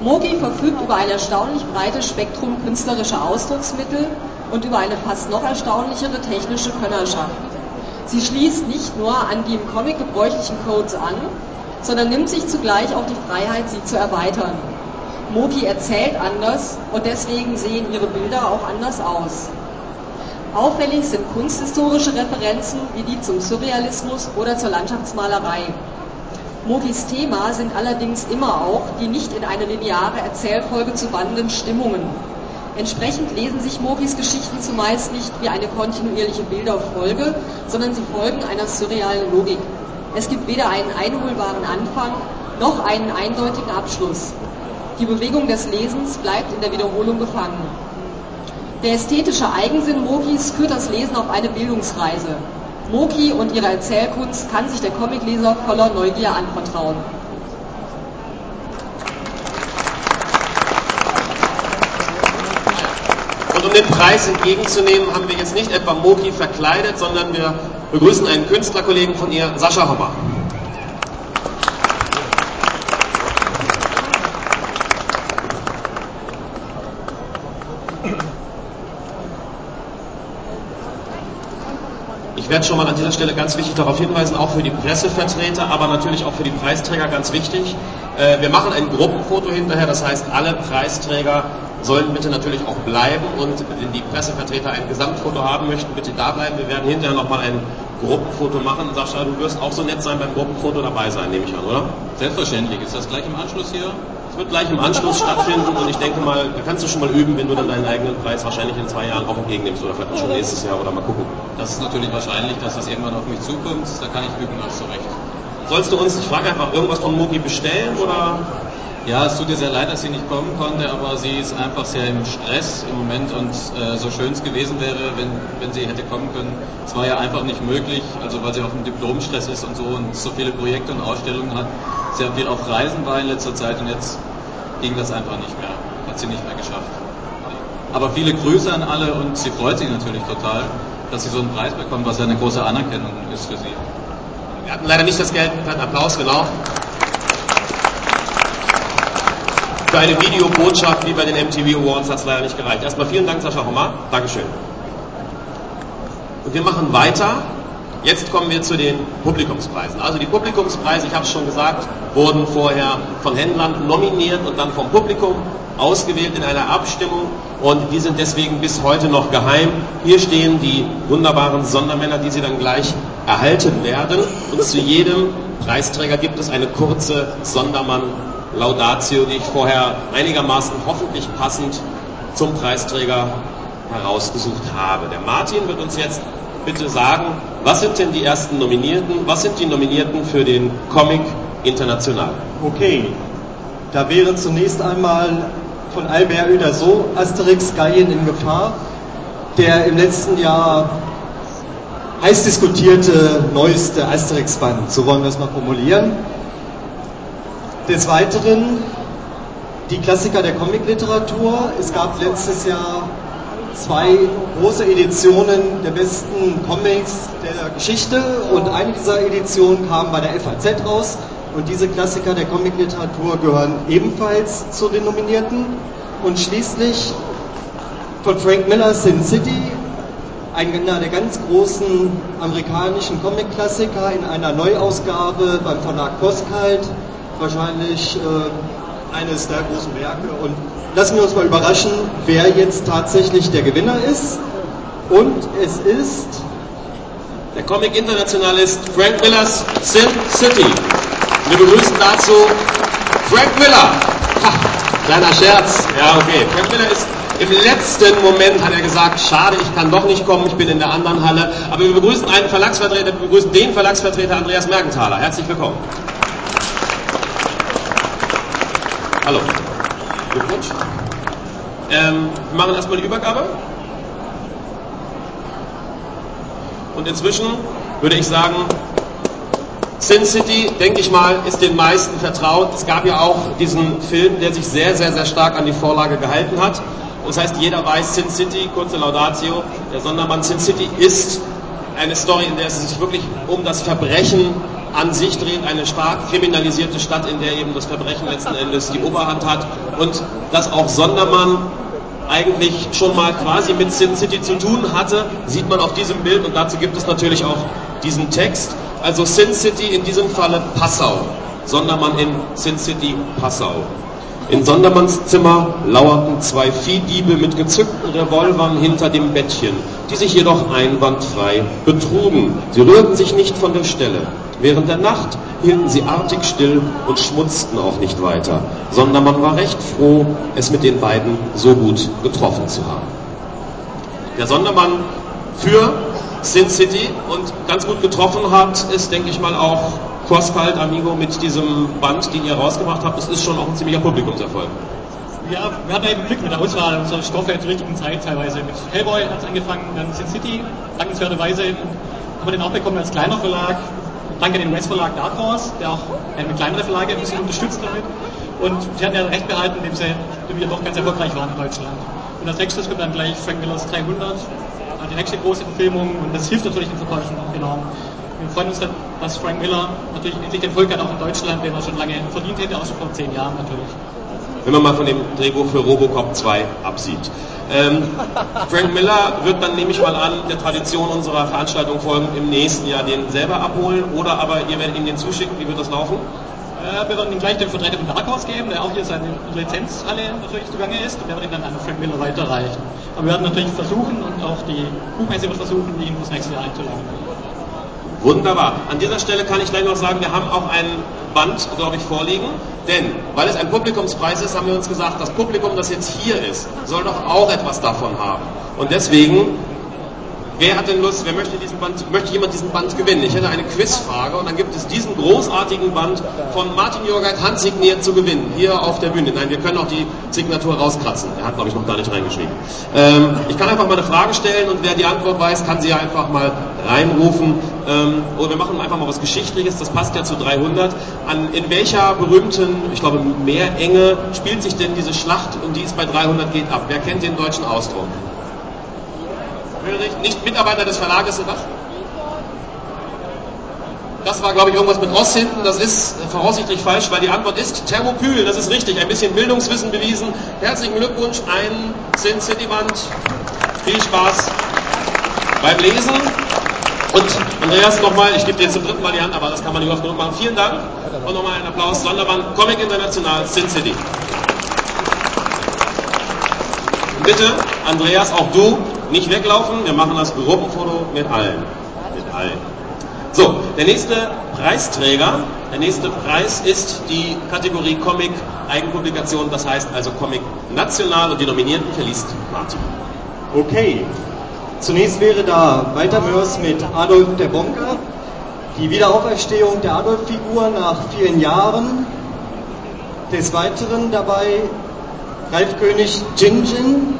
Mogi verfügt über ein erstaunlich breites Spektrum künstlerischer Ausdrucksmittel und über eine fast noch erstaunlichere technische Könnerschaft. Sie schließt nicht nur an die im Comic gebräuchlichen Codes an, sondern nimmt sich zugleich auch die Freiheit, sie zu erweitern. Moki erzählt anders und deswegen sehen ihre Bilder auch anders aus. Auffällig sind kunsthistorische Referenzen wie die zum Surrealismus oder zur Landschaftsmalerei. Mogis Thema sind allerdings immer auch die nicht in eine lineare Erzählfolge zu wandenden Stimmungen. Entsprechend lesen sich Mogis Geschichten zumeist nicht wie eine kontinuierliche Bilderfolge, sondern sie folgen einer surrealen Logik. Es gibt weder einen einholbaren Anfang noch einen eindeutigen Abschluss. Die Bewegung des Lesens bleibt in der Wiederholung gefangen. Der ästhetische Eigensinn Mogis führt das Lesen auf eine Bildungsreise. Moki und ihre Erzählkunst kann sich der Comicleser voller Neugier anvertrauen. Und um den Preis entgegenzunehmen, haben wir jetzt nicht etwa Moki verkleidet, sondern wir begrüßen einen Künstlerkollegen von ihr, Sascha Hommer. Ich werde schon mal an dieser Stelle ganz wichtig darauf hinweisen, auch für die Pressevertreter, aber natürlich auch für die Preisträger ganz wichtig. Äh, wir machen ein Gruppenfoto hinterher, das heißt, alle Preisträger sollen bitte natürlich auch bleiben und wenn die Pressevertreter ein Gesamtfoto haben möchten, bitte da bleiben. Wir werden hinterher nochmal ein Gruppenfoto machen. Sascha, du wirst auch so nett sein, beim Gruppenfoto dabei sein, nehme ich an, oder? Selbstverständlich. Ist das gleich im Anschluss hier? Wird gleich im Anschluss stattfinden und ich denke mal, da kannst du schon mal üben, wenn du dann deinen eigenen Preis wahrscheinlich in zwei Jahren auch entgegennimmst oder vielleicht auch schon nächstes Jahr oder mal gucken. Das ist natürlich wahrscheinlich, dass das irgendwann auf mich zukommt. Da kann ich üben, hast du recht. Sollst du uns, ich frage einfach, irgendwas von Moki bestellen oder? Ja, es tut ihr sehr leid, dass sie nicht kommen konnte, aber sie ist einfach sehr im Stress im Moment und äh, so schön es gewesen wäre, wenn, wenn sie hätte kommen können. Es war ja einfach nicht möglich, also weil sie auf dem Diplomstress ist und so und so viele Projekte und Ausstellungen hat. Sehr viel auf Reisen war in letzter Zeit und jetzt ging das einfach nicht mehr, hat sie nicht mehr geschafft. Aber viele Grüße an alle und sie freut sich natürlich total, dass sie so einen Preis bekommt, was ja eine große Anerkennung ist für sie. Wir hatten leider nicht das Geld, einen Applaus, genau. Für eine Videobotschaft wie bei den MTV Awards hat es leider nicht gereicht. Erstmal vielen Dank, Sascha Hommer. Dankeschön. Und wir machen weiter. Jetzt kommen wir zu den Publikumspreisen. Also die Publikumspreise, ich habe es schon gesagt, wurden vorher von Händlern nominiert und dann vom Publikum ausgewählt in einer Abstimmung und die sind deswegen bis heute noch geheim. Hier stehen die wunderbaren Sondermänner, die Sie dann gleich erhalten werden. Und zu jedem Preisträger gibt es eine kurze Sondermann Laudatio, die ich vorher einigermaßen hoffentlich passend zum Preisträger herausgesucht habe. Der Martin wird uns jetzt bitte sagen, was sind denn die ersten Nominierten? Was sind die Nominierten für den Comic International? Okay, da wäre zunächst einmal von Albert Uderso Asterix Gallien in Gefahr, der im letzten Jahr heiß diskutierte neueste Asterix-Band, so wollen wir es mal formulieren. Des Weiteren die Klassiker der Comicliteratur. Es gab letztes Jahr zwei große Editionen der besten Comics der Geschichte und eine dieser Editionen kam bei der FAZ raus und diese Klassiker der Comicliteratur gehören ebenfalls zu den Nominierten. Und schließlich von Frank Miller Sin City, einer der ganz großen amerikanischen Comic-Klassiker in einer Neuausgabe beim Verlag Postkalt wahrscheinlich äh, eines der großen Werke. Und lassen wir uns mal überraschen, wer jetzt tatsächlich der Gewinner ist. Und es ist. Der Comic International ist Frank Millers Sin City. Wir begrüßen dazu Frank Miller. Ha, kleiner Scherz. Ja, okay. Frank Miller ist im letzten Moment hat er gesagt, schade, ich kann doch nicht kommen, ich bin in der anderen Halle. Aber wir begrüßen einen Verlagsvertreter, wir begrüßen den Verlagsvertreter Andreas Mergenthaler. Herzlich willkommen. Hallo. Glückwunsch. Ähm, wir machen erstmal die Übergabe. Und inzwischen würde ich sagen, Sin City, denke ich mal, ist den meisten vertraut. Es gab ja auch diesen Film, der sich sehr, sehr, sehr stark an die Vorlage gehalten hat. Das heißt, jeder weiß, Sin City, kurze Laudatio, der Sondermann Sin City ist eine Story, in der es sich wirklich um das Verbrechen an sich dreht, eine stark kriminalisierte Stadt, in der eben das Verbrechen letzten Endes die Oberhand hat und dass auch Sondermann eigentlich schon mal quasi mit Sin City zu tun hatte, sieht man auf diesem Bild und dazu gibt es natürlich auch diesen Text. Also Sin City in diesem Falle Passau, Sondermann in Sin City Passau. In Sondermanns Zimmer lauerten zwei Viehdiebe mit gezückten Revolvern hinter dem Bettchen, die sich jedoch einwandfrei betrugen. Sie rührten sich nicht von der Stelle. Während der Nacht hielten sie artig still und schmutzten auch nicht weiter. Sondermann war recht froh, es mit den beiden so gut getroffen zu haben. Der Sondermann für Sin City und ganz gut getroffen hat, ist, denke ich mal, auch Crosscult Amigo mit diesem Band, den ihr rausgebracht habt. Das ist schon auch ein ziemlicher Publikumserfolg. Ja, wir hatten eben Glück mit der Auswahl unserer Stoffe zur richtigen Zeit teilweise. Mit Hellboy hat es angefangen, dann Sin City, dankenswerterweise haben wir den auch bekommen als kleiner Verlag. Danke den US-Verlag Dark Horse, der auch mit kleineren Verlage ein bisschen unterstützt damit. Und sie hatten ja recht behalten, indem sie, wir doch ganz erfolgreich waren in Deutschland. Und als nächstes kommt dann gleich Frank Millers 300, die nächste große Verfilmung und das hilft natürlich den Verkäufen enorm. Wir freuen uns, dass Frank Miller natürlich endlich den Erfolg hat, auch in Deutschland, den er schon lange verdient hätte, auch schon vor zehn Jahren natürlich. Wenn man mal von dem Drehbuch für Robocop 2 absieht. Ähm, Frank Miller wird dann, nehme ich mal an, der Tradition unserer Veranstaltung folgen, im nächsten Jahr den selber abholen oder aber ihr werdet ihm den zuschicken. Wie wird das laufen? Äh, wir werden ihm gleich den Vertreter von Dark Horse geben, der auch hier seine Lizenzhalle natürlich zugange ist und der wird ihn dann an Frank Miller weiterreichen. Aber wir werden natürlich versuchen und auch die Buchmesse wird versuchen, ihn fürs nächste Jahr einzuladen. Wunderbar. An dieser Stelle kann ich gleich noch sagen, wir haben auch ein Band, glaube ich, vorliegen. Denn, weil es ein Publikumspreis ist, haben wir uns gesagt, das Publikum, das jetzt hier ist, soll doch auch etwas davon haben. Und deswegen Wer hat denn Lust, wer möchte diesen Band, möchte jemand diesen Band gewinnen? Ich hätte eine Quizfrage und dann gibt es diesen großartigen Band von Martin Jurgeit handsigniert zu gewinnen, hier auf der Bühne. Nein, wir können auch die Signatur rauskratzen. Er hat, glaube ich, noch gar nicht reingeschrieben. Ähm, ich kann einfach mal eine Frage stellen und wer die Antwort weiß, kann sie ja einfach mal reinrufen. Ähm, oder wir machen einfach mal was Geschichtliches, das passt ja zu 300. An, in welcher berühmten, ich glaube, Meerenge spielt sich denn diese Schlacht, um die es bei 300 geht, ab? Wer kennt den deutschen Ausdruck? Nicht Mitarbeiter des Verlages was? Das war, glaube ich, irgendwas mit Ost hinten. Das ist voraussichtlich falsch, weil die Antwort ist Thermopyl. Das ist richtig. Ein bisschen Bildungswissen bewiesen. Herzlichen Glückwunsch. Ein Sin City Band. Viel Spaß beim Lesen. Und Andreas nochmal, ich gebe dir jetzt zum dritten Mal die Hand, aber das kann man nicht oft genug machen. Vielen Dank. Und nochmal einen Applaus. Sonderband Comic International Sin City. Bitte, Andreas, auch du, nicht weglaufen, wir machen das Gruppenfoto mit allen. Mit allen. So, der nächste Preisträger, der nächste Preis ist die Kategorie Comic Eigenpublikation, das heißt also Comic National und die Nominierten verliest Martin. Okay, zunächst wäre da Walter Mörs mit Adolf der Bonker, die Wiederauferstehung der Adolf-Figur nach vielen Jahren. Des Weiteren dabei Ralf König Jinjin,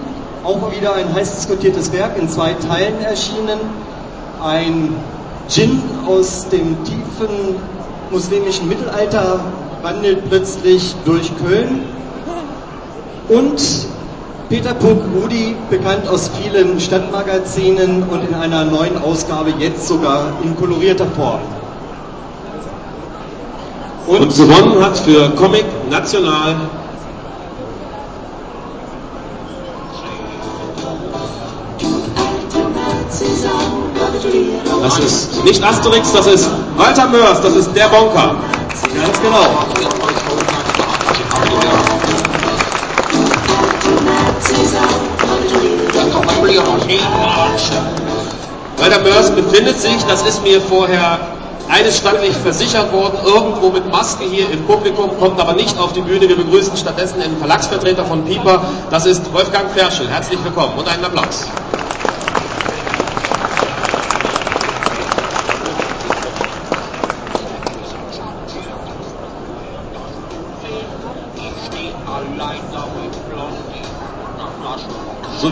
auch wieder ein heiß diskutiertes Werk, in zwei Teilen erschienen. Ein Djinn aus dem tiefen muslimischen Mittelalter wandelt plötzlich durch Köln. Und Peter Puck Rudi, bekannt aus vielen Stadtmagazinen und in einer neuen Ausgabe jetzt sogar in kolorierter Form. Und, und gewonnen hat für Comic National Das ist nicht Asterix, das ist Walter Mörs, das ist der Bonker. Ganz genau. Walter Mörs befindet sich, das ist mir vorher eines standlich versichert worden, irgendwo mit Maske hier im Publikum, kommt aber nicht auf die Bühne. Wir begrüßen stattdessen einen Verlagsvertreter von Pieper, das ist Wolfgang Ferschel. Herzlich willkommen und einen Applaus.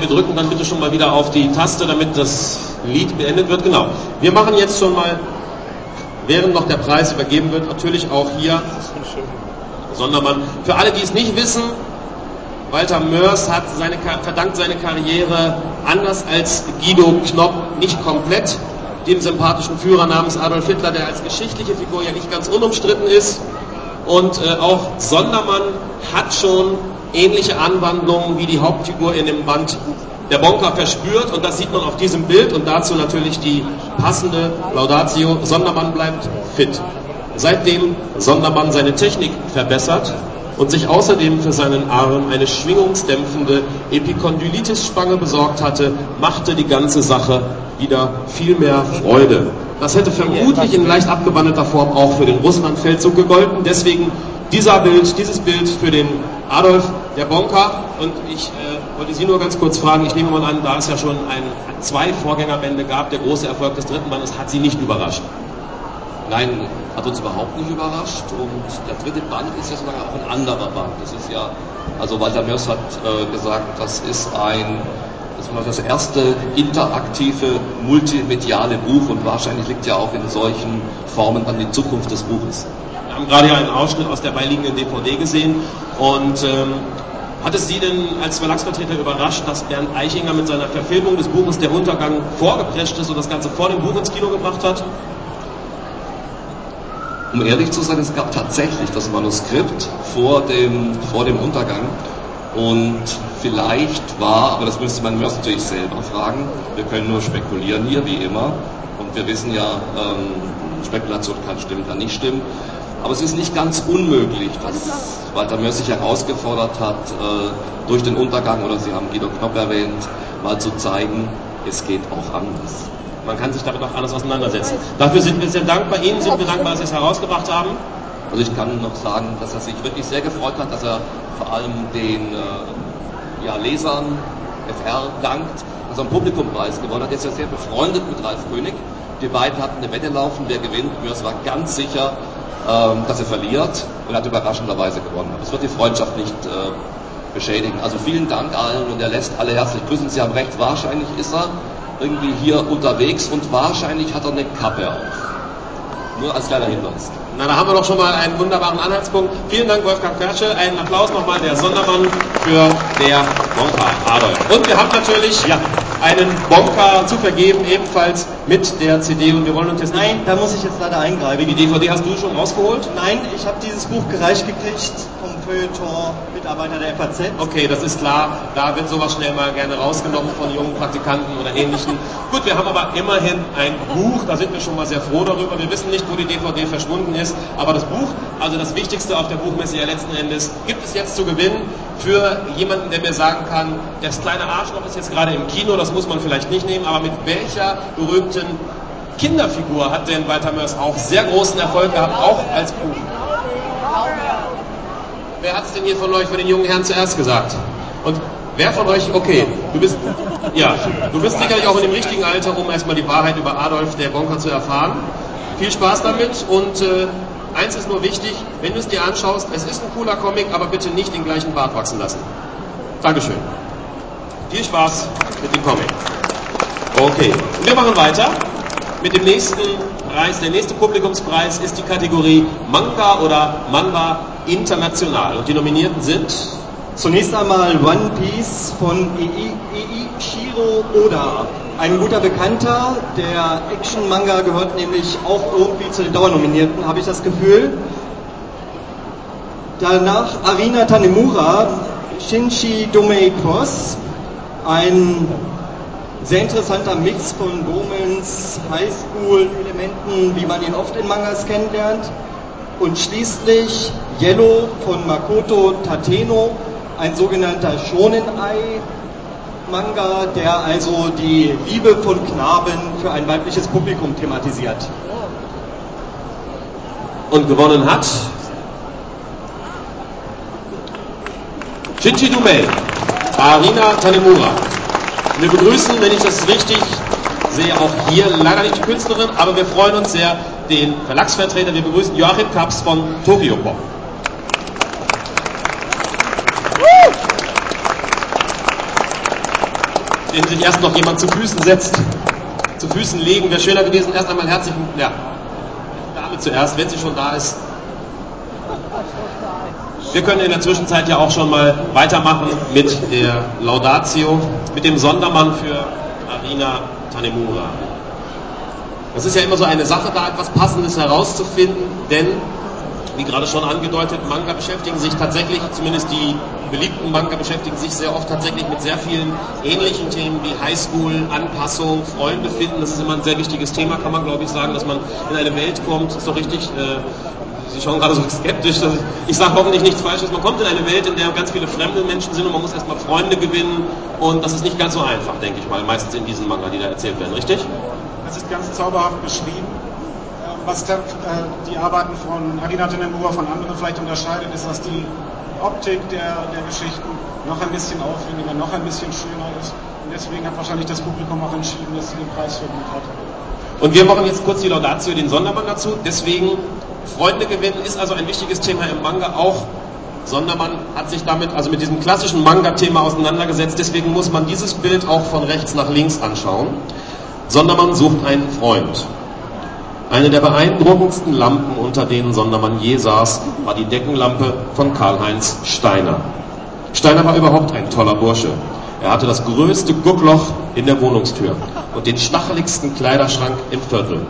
Wir drücken dann bitte schon mal wieder auf die Taste, damit das Lied beendet wird. Genau. Wir machen jetzt schon mal, während noch der Preis übergeben wird, natürlich auch hier Sondermann. Für alle, die es nicht wissen, Walter Mörs hat seine, verdankt seine Karriere anders als Guido Knopp nicht komplett dem sympathischen Führer namens Adolf Hitler, der als geschichtliche Figur ja nicht ganz unumstritten ist. Und äh, auch Sondermann hat schon ähnliche Anwandlungen wie die Hauptfigur in dem Band der Bonker verspürt und das sieht man auf diesem Bild und dazu natürlich die passende Laudatio. Sondermann bleibt fit. Seitdem Sondermann seine Technik verbessert und sich außerdem für seinen Arm eine schwingungsdämpfende Epikondylitis-Spange besorgt hatte, machte die ganze Sache wieder viel mehr Freude. Das hätte vermutlich in leicht abgewandelter Form auch für den Russlandfeldzug gegolten. Deswegen dieser Bild, dieses Bild für den Adolf der Bonker. Und ich äh, wollte Sie nur ganz kurz fragen, ich nehme mal an, da es ja schon ein, zwei Vorgängerbände gab, der große Erfolg des dritten Bandes hat Sie nicht überrascht. Nein, hat uns überhaupt nicht überrascht. Und der dritte Band ist ja sogar auch ein anderer Band. Das ist ja, also Walter Mörs hat äh, gesagt, das ist ein das war das erste interaktive, multimediale Buch und wahrscheinlich liegt ja auch in solchen Formen an die Zukunft des Buches. Wir haben gerade ja einen Ausschnitt aus der beiliegenden DVD gesehen und ähm, Hat es Sie denn als Verlagsvertreter überrascht, dass Bernd Eichinger mit seiner Verfilmung des Buches Der Untergang vorgeprescht ist und das Ganze vor dem Buch ins Kino gebracht hat? Um ehrlich zu sein, es gab tatsächlich das Manuskript vor dem, vor dem Untergang. Und vielleicht war, aber das müsste man natürlich selber fragen, wir können nur spekulieren hier wie immer. Und wir wissen ja, ähm, Spekulation kann stimmen, kann nicht stimmen. Aber es ist nicht ganz unmöglich, dass Walter Mörs sich herausgefordert hat, äh, durch den Untergang, oder Sie haben Guido Knopp erwähnt, mal zu zeigen, es geht auch anders. Man kann sich damit auch alles auseinandersetzen. Dafür sind wir sehr dankbar. Ihnen sind wir dankbar, dass Sie es herausgebracht haben. Also ich kann noch sagen, dass er sich wirklich sehr gefreut hat, dass er vor allem den äh, ja, Lesern FR dankt, dass er einen Publikumpreis gewonnen hat. Er ist ja sehr befreundet mit Ralf König. Die beiden hatten eine Wette laufen, wer gewinnt. Mörs war ganz sicher, ähm, dass er verliert und hat überraschenderweise gewonnen. Aber es wird die Freundschaft nicht äh, beschädigen. Also vielen Dank allen und er lässt alle herzlich grüßen. Sie haben recht, wahrscheinlich ist er irgendwie hier unterwegs und wahrscheinlich hat er eine Kappe auf. Nur als kleiner Hinweis. Na, da haben wir doch schon mal einen wunderbaren Anhaltspunkt. Vielen Dank, Wolfgang Fertsche. Einen Applaus nochmal der Sondermann für der Bonka Adolf. Und wir haben natürlich ja, einen Bonka zu vergeben, ebenfalls mit der CD. Und wir wollen uns jetzt Nein, da muss ich jetzt leider eingreifen. Die DVD hast du schon rausgeholt? Nein, ich habe dieses Buch gereicht gekriegt vom Feuilleton-Mitarbeiter der FAZ. Okay, das ist klar. Da wird sowas schnell mal gerne rausgenommen von jungen Praktikanten oder ähnlichen. Gut, wir haben aber immerhin ein Buch. Da sind wir schon mal sehr froh darüber. Wir wissen nicht, wo die DVD verschwunden ist ist. Aber das Buch, also das Wichtigste auf der Buchmesse ja letzten Endes, gibt es jetzt zu gewinnen für jemanden, der mir sagen kann, das kleine Arschloch ist jetzt gerade im Kino, das muss man vielleicht nicht nehmen, aber mit welcher berühmten Kinderfigur hat denn Walter Mörs auch sehr großen Erfolg gehabt, auch als Buch? Wer hat es denn hier von euch, von den jungen Herren zuerst gesagt? Und wer von euch, okay, du bist, ja, du bist sicherlich auch in dem richtigen Alter, um erstmal die Wahrheit über Adolf der Bonker zu erfahren. Viel Spaß damit und äh, eins ist nur wichtig, wenn du es dir anschaust, es ist ein cooler Comic, aber bitte nicht den gleichen Bart wachsen lassen. Dankeschön. Viel Spaß mit dem Comic. Okay, und wir machen weiter mit dem nächsten Preis. Der nächste Publikumspreis ist die Kategorie Manga oder Manga International. Und die Nominierten sind Zunächst einmal One Piece von Eiichiro Oda. Ein guter Bekannter, der Action-Manga gehört nämlich auch irgendwie zu den Dauernominierten, habe ich das Gefühl. Danach Arina Tanemura, Shinji Domei Cross, ein sehr interessanter Mix von Romans, Highschool-Elementen, wie man ihn oft in Mangas kennenlernt. Und schließlich Yellow von Makoto Tateno, ein sogenannter Shonen-Ei, Manga, der also die Liebe von Knaben für ein weibliches Publikum thematisiert. Und gewonnen hat Shinji Dumei, Arina Tanemura. Wir begrüßen, wenn ich das richtig sehe, auch hier leider nicht die Künstlerin, aber wir freuen uns sehr, den Verlagsvertreter. Wir begrüßen Joachim Kaps von Tokyo Pop. dem sich erst noch jemand zu Füßen setzt, zu Füßen legen, wäre schöner gewesen. Erst einmal herzlichen, ja, Dame zuerst, wenn sie schon da ist. Wir können in der Zwischenzeit ja auch schon mal weitermachen mit der Laudatio, mit dem Sondermann für Arina Tanemura. Das ist ja immer so eine Sache, da etwas Passendes herauszufinden, denn wie gerade schon angedeutet, Manga beschäftigen sich tatsächlich, zumindest die beliebten Manga beschäftigen sich sehr oft tatsächlich mit sehr vielen ähnlichen Themen wie Highschool, Anpassung, Freunde finden. Das ist immer ein sehr wichtiges Thema, kann man glaube ich sagen, dass man in eine Welt kommt, ist doch richtig. Äh, Sie schauen gerade so skeptisch. Ich sage hoffentlich nichts Falsches. Man kommt in eine Welt, in der ganz viele fremde Menschen sind und man muss erstmal Freunde gewinnen. Und das ist nicht ganz so einfach, denke ich mal, meistens in diesen Manga, die da erzählt werden, richtig? Das ist ganz zauberhaft beschrieben was der, äh, die Arbeiten von Arina Tenemura von anderen vielleicht unterscheidet, ist, dass die Optik der, der Geschichten noch ein bisschen aufwendiger, noch ein bisschen schöner ist. Und deswegen hat wahrscheinlich das Publikum auch entschieden, dass sie den Preis verdient hat. Und wir machen jetzt kurz die Laudatio, den Sondermann dazu. Deswegen, Freunde gewinnen ist also ein wichtiges Thema im Manga auch. Sondermann hat sich damit, also mit diesem klassischen Manga-Thema auseinandergesetzt. Deswegen muss man dieses Bild auch von rechts nach links anschauen. Sondermann sucht einen Freund. Eine der beeindruckendsten Lampen, unter denen Sondermann je saß, war die Deckenlampe von Karl-Heinz Steiner. Steiner war überhaupt ein toller Bursche. Er hatte das größte Guckloch in der Wohnungstür und den stacheligsten Kleiderschrank im Viertel.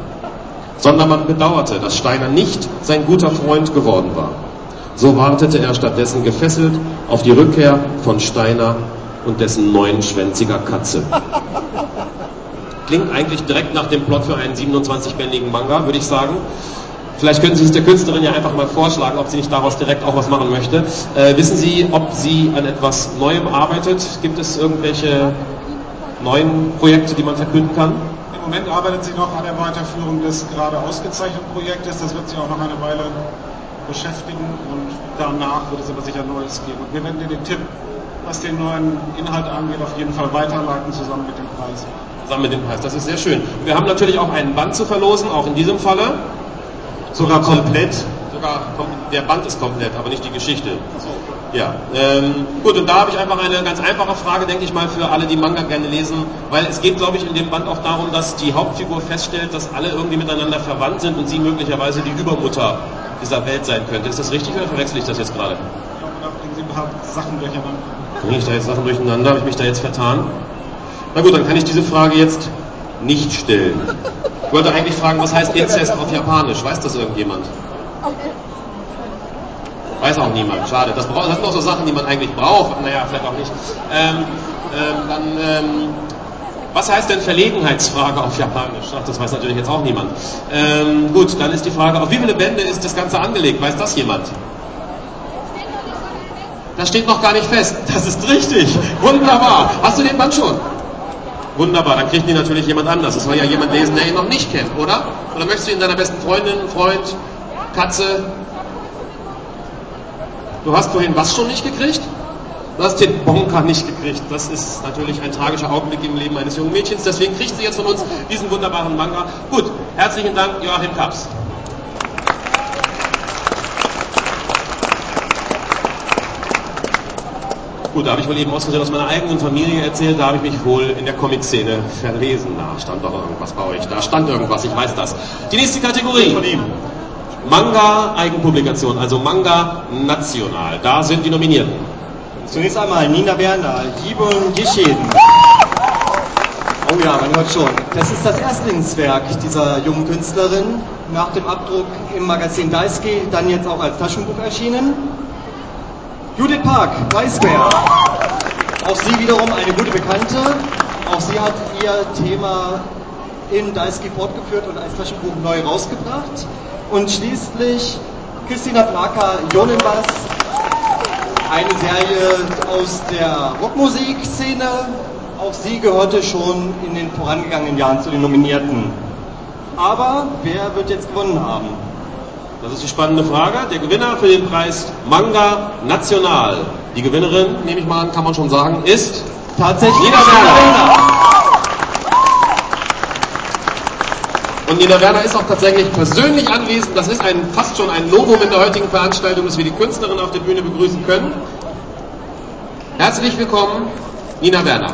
Sondermann bedauerte, dass Steiner nicht sein guter Freund geworden war. So wartete er stattdessen gefesselt auf die Rückkehr von Steiner und dessen neunschwänziger Katze. Klingt eigentlich direkt nach dem Plot für einen 27-bändigen Manga, würde ich sagen. Vielleicht können Sie es der Künstlerin ja einfach mal vorschlagen, ob sie nicht daraus direkt auch was machen möchte. Äh, wissen Sie, ob sie an etwas Neuem arbeitet? Gibt es irgendwelche neuen Projekte, die man verkünden kann? Im Moment arbeitet sie noch an der Weiterführung des gerade ausgezeichneten Projektes. Das wird sie auch noch eine Weile beschäftigen und danach wird es aber sicher Neues geben. Und wir werden dir den Tipp, was den neuen Inhalt angeht, auf jeden Fall weiterleiten zusammen mit dem Preis. Zusammen mit dem Preis, das ist sehr schön. Wir haben natürlich auch einen Band zu verlosen, auch in diesem Falle. Sogar komplett. Sogar der Band ist komplett, aber nicht die Geschichte. Ja, ähm, gut, und da habe ich einfach eine ganz einfache Frage, denke ich mal, für alle, die Manga gerne lesen, weil es geht, glaube ich, in dem Band auch darum, dass die Hauptfigur feststellt, dass alle irgendwie miteinander verwandt sind und sie möglicherweise die Übermutter dieser Welt sein könnte. Ist das richtig oder verwechsel ich das jetzt gerade? Ich glaube, da bringen Sie ein paar Sachen durcheinander. Bringe ich da jetzt Sachen durcheinander? Habe ich mich da jetzt vertan? Na gut, dann kann ich diese Frage jetzt nicht stellen. Ich wollte eigentlich fragen, was heißt Inzest auf Japanisch? Weiß das irgendjemand? Weiß auch niemand. Schade. Das, das sind auch so Sachen, die man eigentlich braucht. Naja, vielleicht auch nicht. Ähm, ähm, dann, ähm, was heißt denn Verlegenheitsfrage auf Japanisch? Ach, das weiß natürlich jetzt auch niemand. Ähm, gut, dann ist die Frage, auf wie viele Bände ist das Ganze angelegt? Weiß das jemand? Das steht noch gar nicht fest. Das ist richtig. Wunderbar. Hast du den Band schon? Wunderbar, dann kriegt ihn natürlich jemand anders. Das soll ja jemand lesen, der ihn noch nicht kennt, oder? Oder möchtest du ihn deiner besten Freundin, Freund, Katze? Du hast vorhin was schon nicht gekriegt? Du hast den Bonker nicht gekriegt. Das ist natürlich ein tragischer Augenblick im Leben eines jungen Mädchens. Deswegen kriegt sie jetzt von uns diesen wunderbaren Manga. Gut, herzlichen Dank, Joachim Kaps. Gut, da habe ich wohl eben aus Versehen aus meiner eigenen Familie erzählt, da habe ich mich wohl in der Comic-Szene verlesen. Da stand doch irgendwas bei euch. Da stand irgendwas, ich weiß das. Die nächste Kategorie. Manga Eigenpublikation, also Manga national. Da sind die Nominierten. Zunächst einmal Nina Werner, Jibun Gishin. Oh ja, man hört schon. Das ist das Erstlingswerk dieser jungen Künstlerin. Nach dem Abdruck im Magazin Daisuke, dann jetzt auch als Taschenbuch erschienen. Judith Park, Weißbär. Auch sie wiederum eine gute Bekannte. Auch sie hat ihr Thema in Daisuke fortgeführt und als Taschenbuch neu rausgebracht. Und schließlich Christina Plaka, Jonenbass, eine Serie aus der Rockmusikszene. Auch sie gehörte schon in den vorangegangenen Jahren zu den Nominierten. Aber wer wird jetzt gewonnen haben? Das ist die spannende Frage. Der Gewinner für den Preis Manga National. Die Gewinnerin, nehme ich mal an, kann man schon sagen, ist Tatsächlich Nina Werner. Und Nina Werner ist auch tatsächlich persönlich anwesend. Das ist ein, fast schon ein Novum in der heutigen Veranstaltung, dass wir die Künstlerin auf der Bühne begrüßen können. Herzlich willkommen, Nina Werner.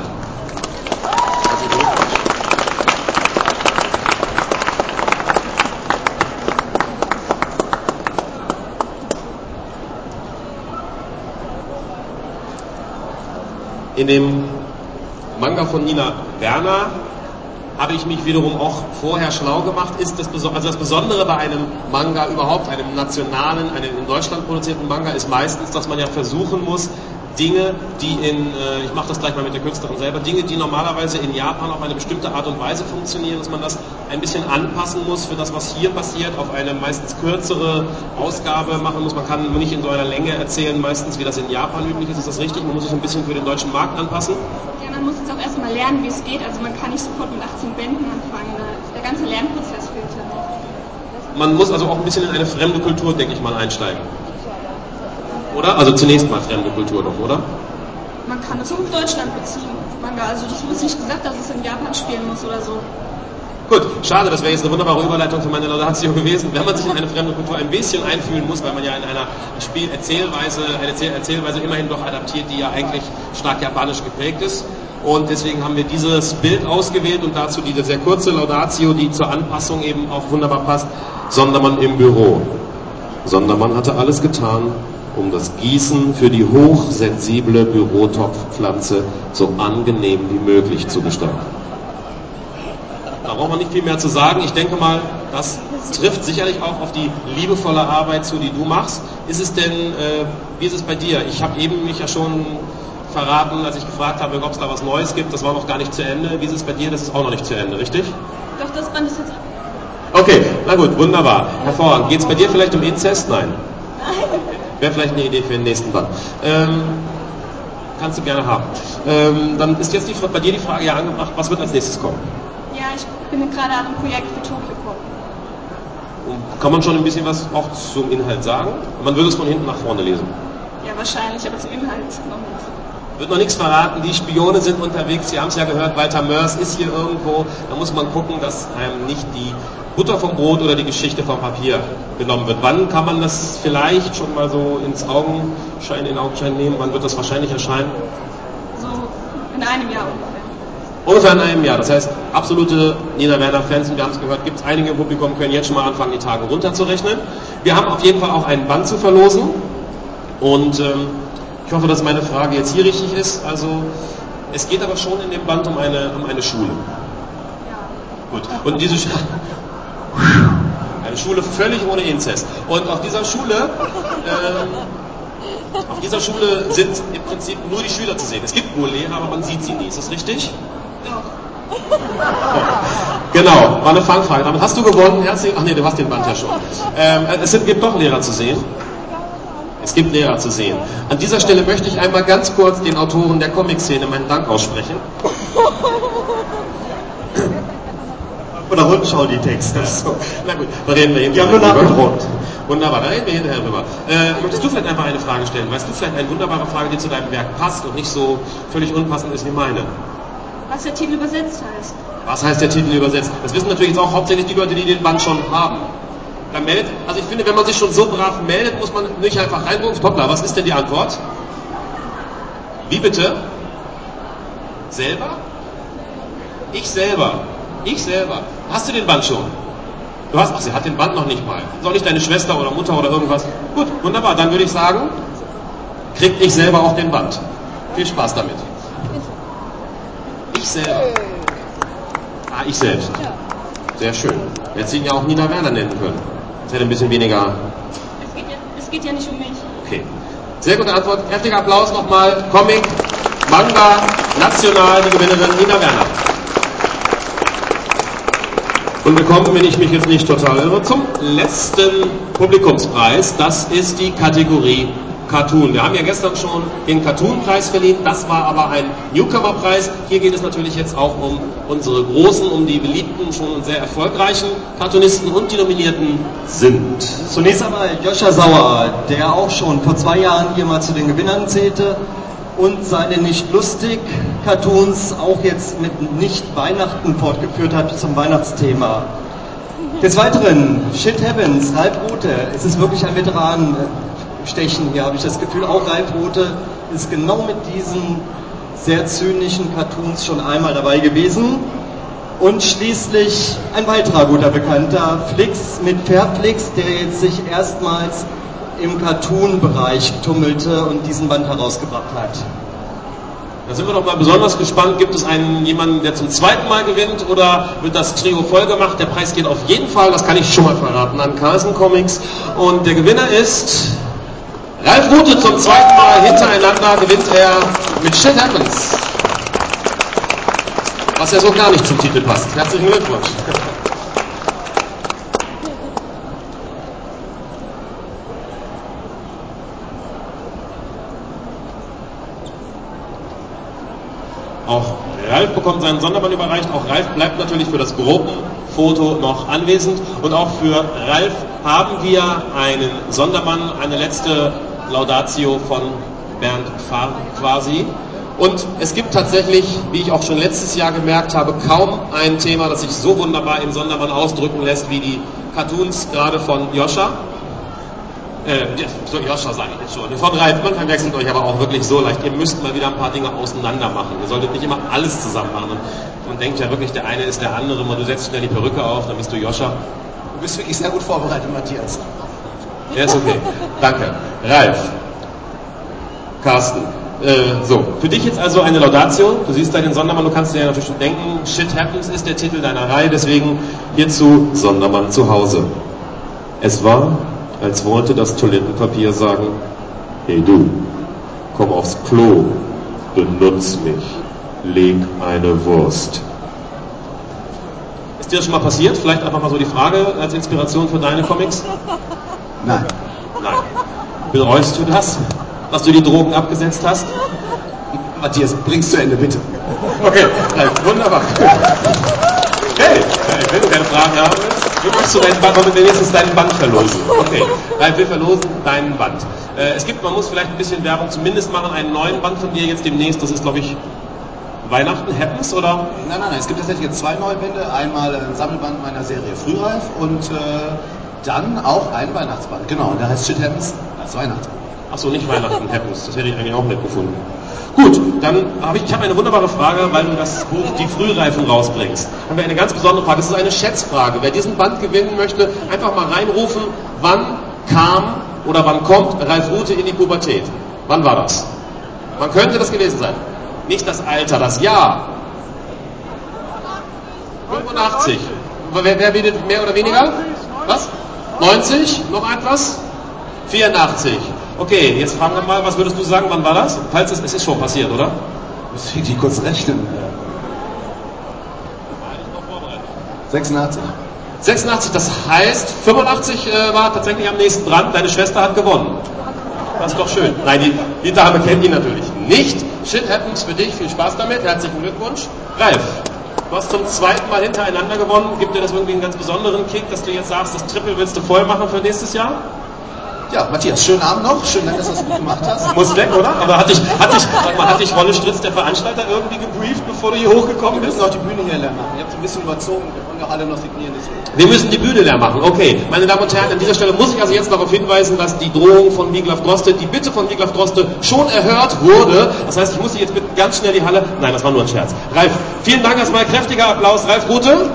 In dem Manga von Nina Werner habe ich mich wiederum auch vorher schlau gemacht. Ist das, also das Besondere bei einem Manga überhaupt, einem nationalen, einem in Deutschland produzierten Manga, ist meistens, dass man ja versuchen muss, Dinge, die in, äh, ich mache das gleich mal mit der Künstlerin selber, Dinge, die normalerweise in Japan auf eine bestimmte Art und Weise funktionieren, dass man das ein bisschen anpassen muss für das, was hier passiert, auf eine meistens kürzere Ausgabe machen muss. Man kann nicht in so einer Länge erzählen, meistens wie das in Japan üblich ist. Ist das richtig? Man muss es ein bisschen für den deutschen Markt anpassen. Ja, man muss jetzt auch erstmal lernen, wie es geht. Also man kann nicht sofort mit 18 Bänden anfangen. Der ganze Lernprozess fehlt ja noch. Man muss also auch ein bisschen in eine fremde Kultur, denke ich mal, einsteigen. Oder? Also zunächst mal fremde Kultur doch, oder? Man kann es auch auf Deutschland beziehen. Manga. Also das ist nicht gesagt, dass es in Japan spielen muss oder so. Gut, schade, das wäre jetzt eine wunderbare Überleitung für meine Laudatio gewesen. Wenn man sich in eine fremde Kultur ein bisschen einfühlen muss, weil man ja in einer Spiel Erzählweise, eine Erzähl Erzählweise immerhin doch adaptiert, die ja eigentlich stark japanisch geprägt ist. Und deswegen haben wir dieses Bild ausgewählt und dazu diese sehr kurze Laudatio, die zur Anpassung eben auch wunderbar passt, Sondermann im Büro. Sondermann hatte alles getan, um das Gießen für die hochsensible Bürotopfpflanze so angenehm wie möglich zu gestalten. Da braucht man nicht viel mehr zu sagen. Ich denke mal, das trifft sicherlich auch auf die liebevolle Arbeit zu, die du machst. Ist es denn, äh, wie ist es bei dir? Ich habe eben mich ja schon verraten, als ich gefragt habe, ob es da was Neues gibt. Das war noch gar nicht zu Ende. Wie ist es bei dir? Das ist auch noch nicht zu Ende, richtig? Doch, das Band ist jetzt Okay, na gut, wunderbar. Hervorragend. Geht es bei dir vielleicht um Inzest? Nein. Wäre vielleicht eine Idee für den nächsten Band. Ähm, kannst du gerne haben. Ähm, dann ist jetzt die, bei dir die Frage ja angebracht, was wird als nächstes kommen? Ja, ich bin gerade an einem Projekt für Pop. Und kann man schon ein bisschen was auch zum Inhalt sagen? Man würde es von hinten nach vorne lesen. Ja, wahrscheinlich, aber zum Inhalt noch nicht. Wird noch nichts verraten, die Spione sind unterwegs, Sie haben es ja gehört, Walter Mörs ist hier irgendwo. Da muss man gucken, dass einem nicht die Butter vom Brot oder die Geschichte vom Papier genommen wird. Wann kann man das vielleicht schon mal so ins Augenschein, in Augenschein nehmen? Wann wird das wahrscheinlich erscheinen? So in einem Jahr ungefähr. Ungefähr in einem Jahr. Das heißt, absolute Nina Werner-Fans, und wir haben es gehört, gibt es einige im Publikum, können jetzt schon mal anfangen, die Tage runterzurechnen. Wir haben auf jeden Fall auch einen Band zu verlosen. Und ähm, ich hoffe, dass meine Frage jetzt hier richtig ist. Also, es geht aber schon in dem Band um eine, um eine Schule. Gut. Und diese Schule. Eine Schule völlig ohne Inzest. Und auf dieser Schule, ähm, auf dieser Schule sind im Prinzip nur die Schüler zu sehen. Es gibt wohl Lehrer, aber man sieht sie nie. Ist das richtig? Doch. Genau, war eine Fangfrage. Damit hast du gewonnen. Herzlich, ach nee, du hast den Band ja schon. Ähm, es sind, gibt doch Lehrer zu sehen. Es gibt Lehrer zu sehen. An dieser Stelle möchte ich einmal ganz kurz den Autoren der Comic-Szene meinen Dank aussprechen. Von der Rundschau die Texte. So, na gut, da reden wir Die hinterher haben nur drüber. nachgedruckt. Wunderbar, da reden wir hinterher drüber. Äh, möchtest du vielleicht einfach eine Frage stellen? Weißt du vielleicht eine wunderbare Frage, die zu deinem Werk passt und nicht so völlig unpassend ist wie meine? Was der Titel übersetzt heißt. Was heißt der Titel übersetzt? Das wissen natürlich jetzt auch hauptsächlich die Leute, die den Band schon haben. Da meldet, also ich finde, wenn man sich schon so brav meldet, muss man nicht einfach reinrufen. Hoppla, was ist denn die Antwort? Wie bitte? Selber? Ich selber. Ich selber. Hast du den Band schon? Du hast, ach, sie hat den Band noch nicht mal. Soll ich deine Schwester oder Mutter oder irgendwas? Gut, wunderbar. Dann würde ich sagen, krieg ich selber auch den Band. Viel Spaß damit. Ich selber. Ah, ich selbst. Sehr schön. Hätte sie ihn ja auch Nina Werner nennen können. Hätte ein bisschen weniger. Es geht ja, es geht ja nicht um mich. Okay. Sehr gute Antwort. Heftiger Applaus nochmal. Comic, Manga, national, die Gewinnerin Nina Werner. Und wir kommen, wenn ich mich jetzt nicht total irre, zum letzten Publikumspreis. Das ist die Kategorie Cartoon. Wir haben ja gestern schon den Cartoon-Preis verliehen. Das war aber ein Newcomer-Preis. Hier geht es natürlich jetzt auch um unsere großen, um die beliebten, schon sehr erfolgreichen Cartoonisten und die Nominierten sind. Zunächst einmal Joscha Sauer, der auch schon vor zwei Jahren hier mal zu den Gewinnern zählte und seine nicht lustig Cartoons auch jetzt mit nicht Weihnachten fortgeführt hat zum Weihnachtsthema. Des Weiteren, Shit Heavens, Ralf Rothe, es ist wirklich ein Veteranenstechen hier, habe ich das Gefühl. Auch Ralf Rothe ist genau mit diesen sehr zynischen Cartoons schon einmal dabei gewesen. Und schließlich ein weiterer guter Bekannter, Flix mit Fairflix, der jetzt sich erstmals im Cartoon-Bereich tummelte und diesen Band herausgebracht hat. Da sind wir doch mal besonders gespannt. Gibt es einen jemanden, der zum zweiten Mal gewinnt oder wird das Trio voll gemacht? Der Preis geht auf jeden Fall, das kann ich schon mal verraten, an Carlsen Comics. Und der Gewinner ist Ralf Rute zum zweiten Mal hintereinander gewinnt er mit Shit Happens. Was ja so gar nicht zum Titel passt. Herzlichen Glückwunsch. Auch Ralf bekommt seinen Sondermann überreicht. Auch Ralf bleibt natürlich für das Gruppenfoto noch anwesend. Und auch für Ralf haben wir einen Sondermann, eine letzte Laudatio von Bernd Pfarr quasi. Und es gibt tatsächlich, wie ich auch schon letztes Jahr gemerkt habe, kaum ein Thema, das sich so wunderbar im Sondermann ausdrücken lässt wie die Cartoons gerade von Joscha. Äh, so Joscha sage ich jetzt schon. Von Ralf, man verwechselt euch aber auch wirklich so leicht. Ihr müsst mal wieder ein paar Dinge auseinander machen. Ihr solltet nicht immer alles zusammen machen. Man denkt ja wirklich, der eine ist der andere. Mal du setzt schnell die Perücke auf, dann bist du Joscha. Du bist wirklich sehr gut vorbereitet, Matthias. Der ist okay. Danke. Ralf. Carsten. Äh, so, für dich jetzt also eine Laudatio. Du siehst da den Sondermann, du kannst dir ja natürlich schon denken, Shit Happens ist der Titel deiner Reihe, deswegen hierzu Sondermann zu Hause. Es war, als wollte das Toilettenpapier sagen, hey du, komm aufs Klo, benutz mich, leg eine Wurst. Ist dir das schon mal passiert? Vielleicht einfach mal so die Frage als Inspiration für deine Comics? Nein. Nein. Bereust du das, dass du die Drogen abgesetzt hast? Matthias, bring's zu Ende, bitte. Okay, Ralf, wunderbar. Okay, wenn du keine Fragen haben willst, möchtest du deinen Band, wollen wir wenigstens deinen Band verlosen. Okay, Ralf, wir verlosen deinen Band. Äh, es gibt, man muss vielleicht ein bisschen Werbung zumindest machen, einen neuen Band von dir jetzt demnächst, das ist glaube ich Weihnachten Happens oder? Nein, nein, nein, es gibt tatsächlich jetzt zwei neue Bände. Einmal ein Sammelband meiner Serie Frühreif und äh, dann auch ein Weihnachtsband. Genau, der heißt Shit Happens als Weihnachtsband. Achso, nicht Weihnachten Happens, das hätte ich eigentlich auch nett gefunden. Gut, dann habe ich, ich habe eine wunderbare Frage, weil du das Buch Die Frühreifen rausbringst. Haben wir eine ganz besondere Frage. Das ist eine Schätzfrage. Wer diesen Band gewinnen möchte, einfach mal reinrufen, wann kam oder wann kommt Ralf Rute in die Pubertät? Wann war das? Wann könnte das gewesen sein? Nicht das Alter, das Jahr. 85. Wer, wer bietet mehr oder weniger? Was? 90? Noch etwas? 84. Okay, jetzt fragen wir mal, was würdest du sagen, wann war das? Falls es, es ist schon passiert, oder? Muss ich die kurz rechnen. 86. 86, das heißt, 85 äh, war tatsächlich am nächsten dran, deine Schwester hat gewonnen. Das ist doch schön. Nein, die, die Dame kennt ihn natürlich nicht. Shit happens für dich, viel Spaß damit, herzlichen Glückwunsch. Ralf, du hast zum zweiten Mal hintereinander gewonnen. Gibt dir das irgendwie einen ganz besonderen Kick, dass du jetzt sagst, das Triple willst du voll machen für nächstes Jahr? Ja, Matthias, schönen Abend noch. Schön, dass du das gut gemacht hast. Muss weg, oder? Aber hat dich, hat dich, sag mal, hat dich Wolle Stritz, der Veranstalter, irgendwie gebrieft, bevor du hier hochgekommen Wir bist? müssen auch die Bühne hier leer machen. Ihr habt ein bisschen überzogen. Wir alle noch signieren. Wir müssen die Bühne leer machen. Okay, meine Damen und Herren, an dieser Stelle muss ich also jetzt darauf hinweisen, dass die Drohung von Wiglaf Droste, die Bitte von Wiglaf Droste schon erhört wurde. Das heißt, ich muss jetzt bitten, ganz schnell die Halle. Nein, das war nur ein Scherz. Ralf, vielen Dank erstmal. Kräftiger Applaus. Ralf Rute.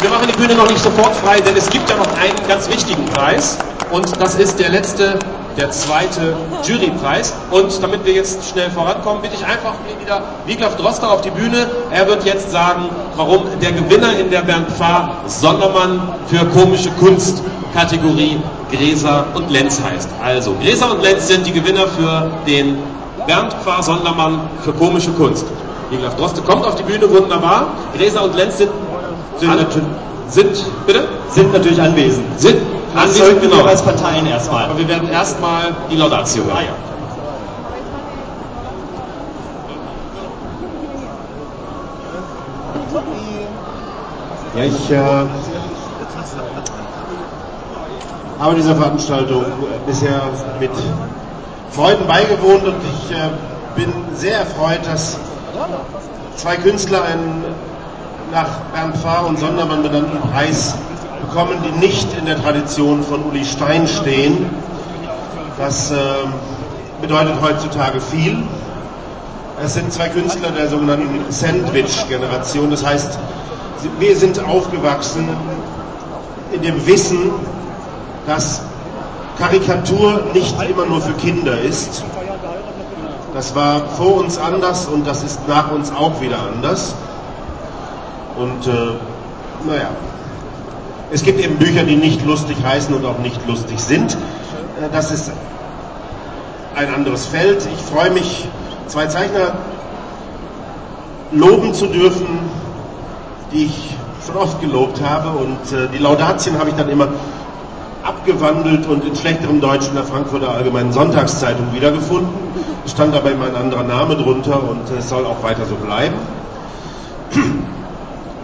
Wir machen die Bühne noch nicht sofort frei, denn es gibt ja noch einen ganz wichtigen Preis. Und das ist der letzte, der zweite Jurypreis. Und damit wir jetzt schnell vorankommen, bitte ich einfach wieder Wiglaf Droster auf die Bühne. Er wird jetzt sagen, warum der Gewinner in der Bernd Pfarr Sondermann für komische Kunst Kategorie Gräser und Lenz heißt. Also, Gräser und Lenz sind die Gewinner für den Bernd Pfarr Sondermann für komische Kunst. Wiglaf Droste kommt auf die Bühne, wunderbar. Gräser und Lenz sind Sind sind, bitte? Sind natürlich anwesend. Sind anwesend, sollten genau. wir als Parteien erstmal. Aber wir werden erstmal die Laudatio hören. Ah, ja. Ja, ich äh, habe dieser Veranstaltung bisher mit Freuden beigewohnt und ich äh, bin sehr erfreut, dass zwei Künstler einen nach Bernd Pfarr und Sondermann benannten Preis bekommen, die nicht in der Tradition von Uli Stein stehen. Das äh, bedeutet heutzutage viel. Es sind zwei Künstler der sogenannten Sandwich-Generation. Das heißt, wir sind aufgewachsen in dem Wissen, dass Karikatur nicht immer nur für Kinder ist. Das war vor uns anders und das ist nach uns auch wieder anders. Und äh, naja, es gibt eben Bücher, die nicht lustig heißen und auch nicht lustig sind. Äh, das ist ein anderes Feld. Ich freue mich, zwei Zeichner loben zu dürfen, die ich schon oft gelobt habe. Und äh, die Laudatien habe ich dann immer abgewandelt und in schlechterem Deutsch in der Frankfurter Allgemeinen Sonntagszeitung wiedergefunden. Es stand dabei immer ein anderer Name drunter und es soll auch weiter so bleiben.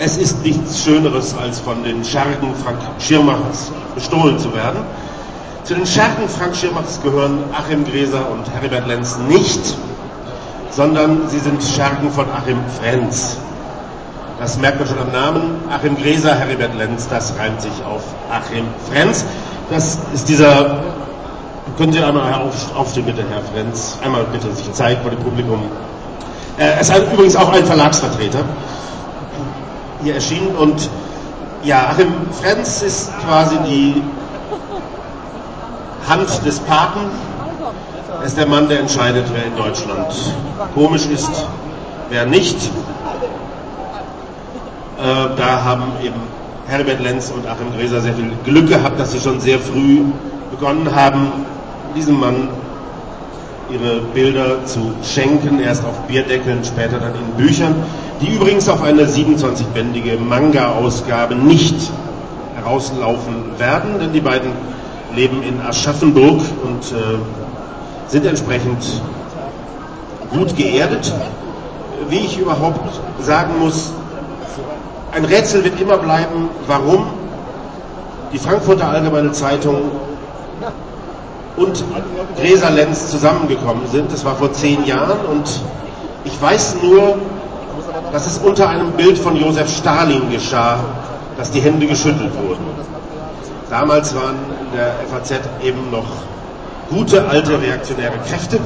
Es ist nichts Schöneres, als von den Schergen Frank Schirmachers bestohlen zu werden. Zu den Schergen Frank Schirmachers gehören Achim Gräser und Heribert Lenz nicht, sondern sie sind Schergen von Achim Frenz. Das merkt man schon am Namen. Achim Gräser, Heribert Lenz, das reimt sich auf Achim Frenz. Das ist dieser, können Sie einmal auf, aufstehen bitte, Herr Frenz, einmal bitte sich zeigen vor dem Publikum. Äh, es ist übrigens auch ein Verlagsvertreter hier erschienen und Ja, Achim Frenz ist quasi die Hand des Paten. Er ist der Mann, der entscheidet, wer in Deutschland komisch ist, wer nicht. Äh, da haben eben Herbert Lenz und Achim Gräser sehr viel Glück gehabt, dass sie schon sehr früh begonnen haben, diesem Mann ihre Bilder zu schenken, erst auf Bierdeckeln, später dann in Büchern, die übrigens auf eine 27-bändige Manga-Ausgabe nicht herauslaufen werden, denn die beiden leben in Aschaffenburg und äh, sind entsprechend gut geerdet. Wie ich überhaupt sagen muss, ein Rätsel wird immer bleiben, warum die Frankfurter Allgemeine Zeitung und Gräser Lenz zusammengekommen sind. Das war vor zehn Jahren und ich weiß nur, dass es unter einem Bild von Josef Stalin geschah, dass die Hände geschüttelt wurden. Damals waren in der FAZ eben noch gute alte reaktionäre Kräfte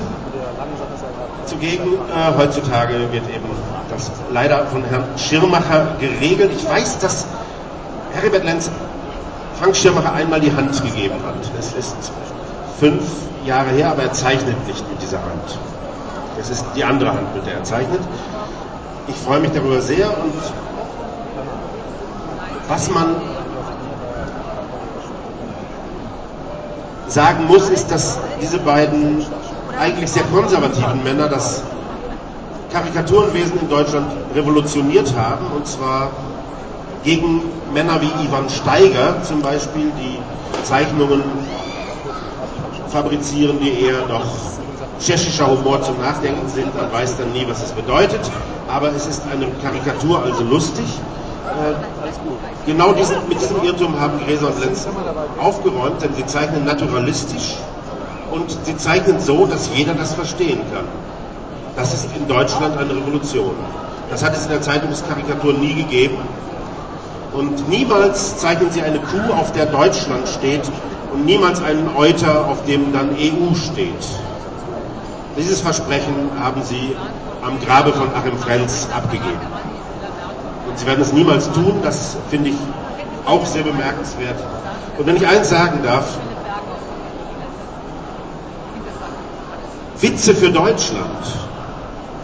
zugegen. Äh, heutzutage wird eben das leider von Herrn Schirmacher geregelt. Ich weiß, dass Heribert Lenz Frank Schirmacher einmal die Hand gegeben hat. Es ist fünf Jahre her, aber er zeichnet nicht mit dieser Hand. Das ist die andere Hand, mit der er zeichnet. Ich freue mich darüber sehr und was man sagen muss, ist, dass diese beiden eigentlich sehr konservativen Männer das Karikaturenwesen in Deutschland revolutioniert haben, und zwar gegen Männer wie Ivan Steiger zum Beispiel, die Zeichnungen fabrizieren, die eher noch tschechischer Humor zum Nachdenken sind. Man weiß dann nie, was es bedeutet, aber es ist eine Karikatur, also lustig. Äh, genau diesen, mit diesem Irrtum haben Gräser und Lenz aufgeräumt, denn sie zeichnen naturalistisch und sie zeichnen so, dass jeder das verstehen kann. Das ist in Deutschland eine Revolution. Das hat es in der Zeitungskarikatur nie gegeben. Und niemals zeichnen sie eine Kuh, auf der Deutschland steht und niemals einen Euter, auf dem dann EU steht. Dieses Versprechen haben sie am Grabe von Achim Frenz abgegeben. Und sie werden es niemals tun, das finde ich auch sehr bemerkenswert. Und wenn ich eins sagen darf, Witze für Deutschland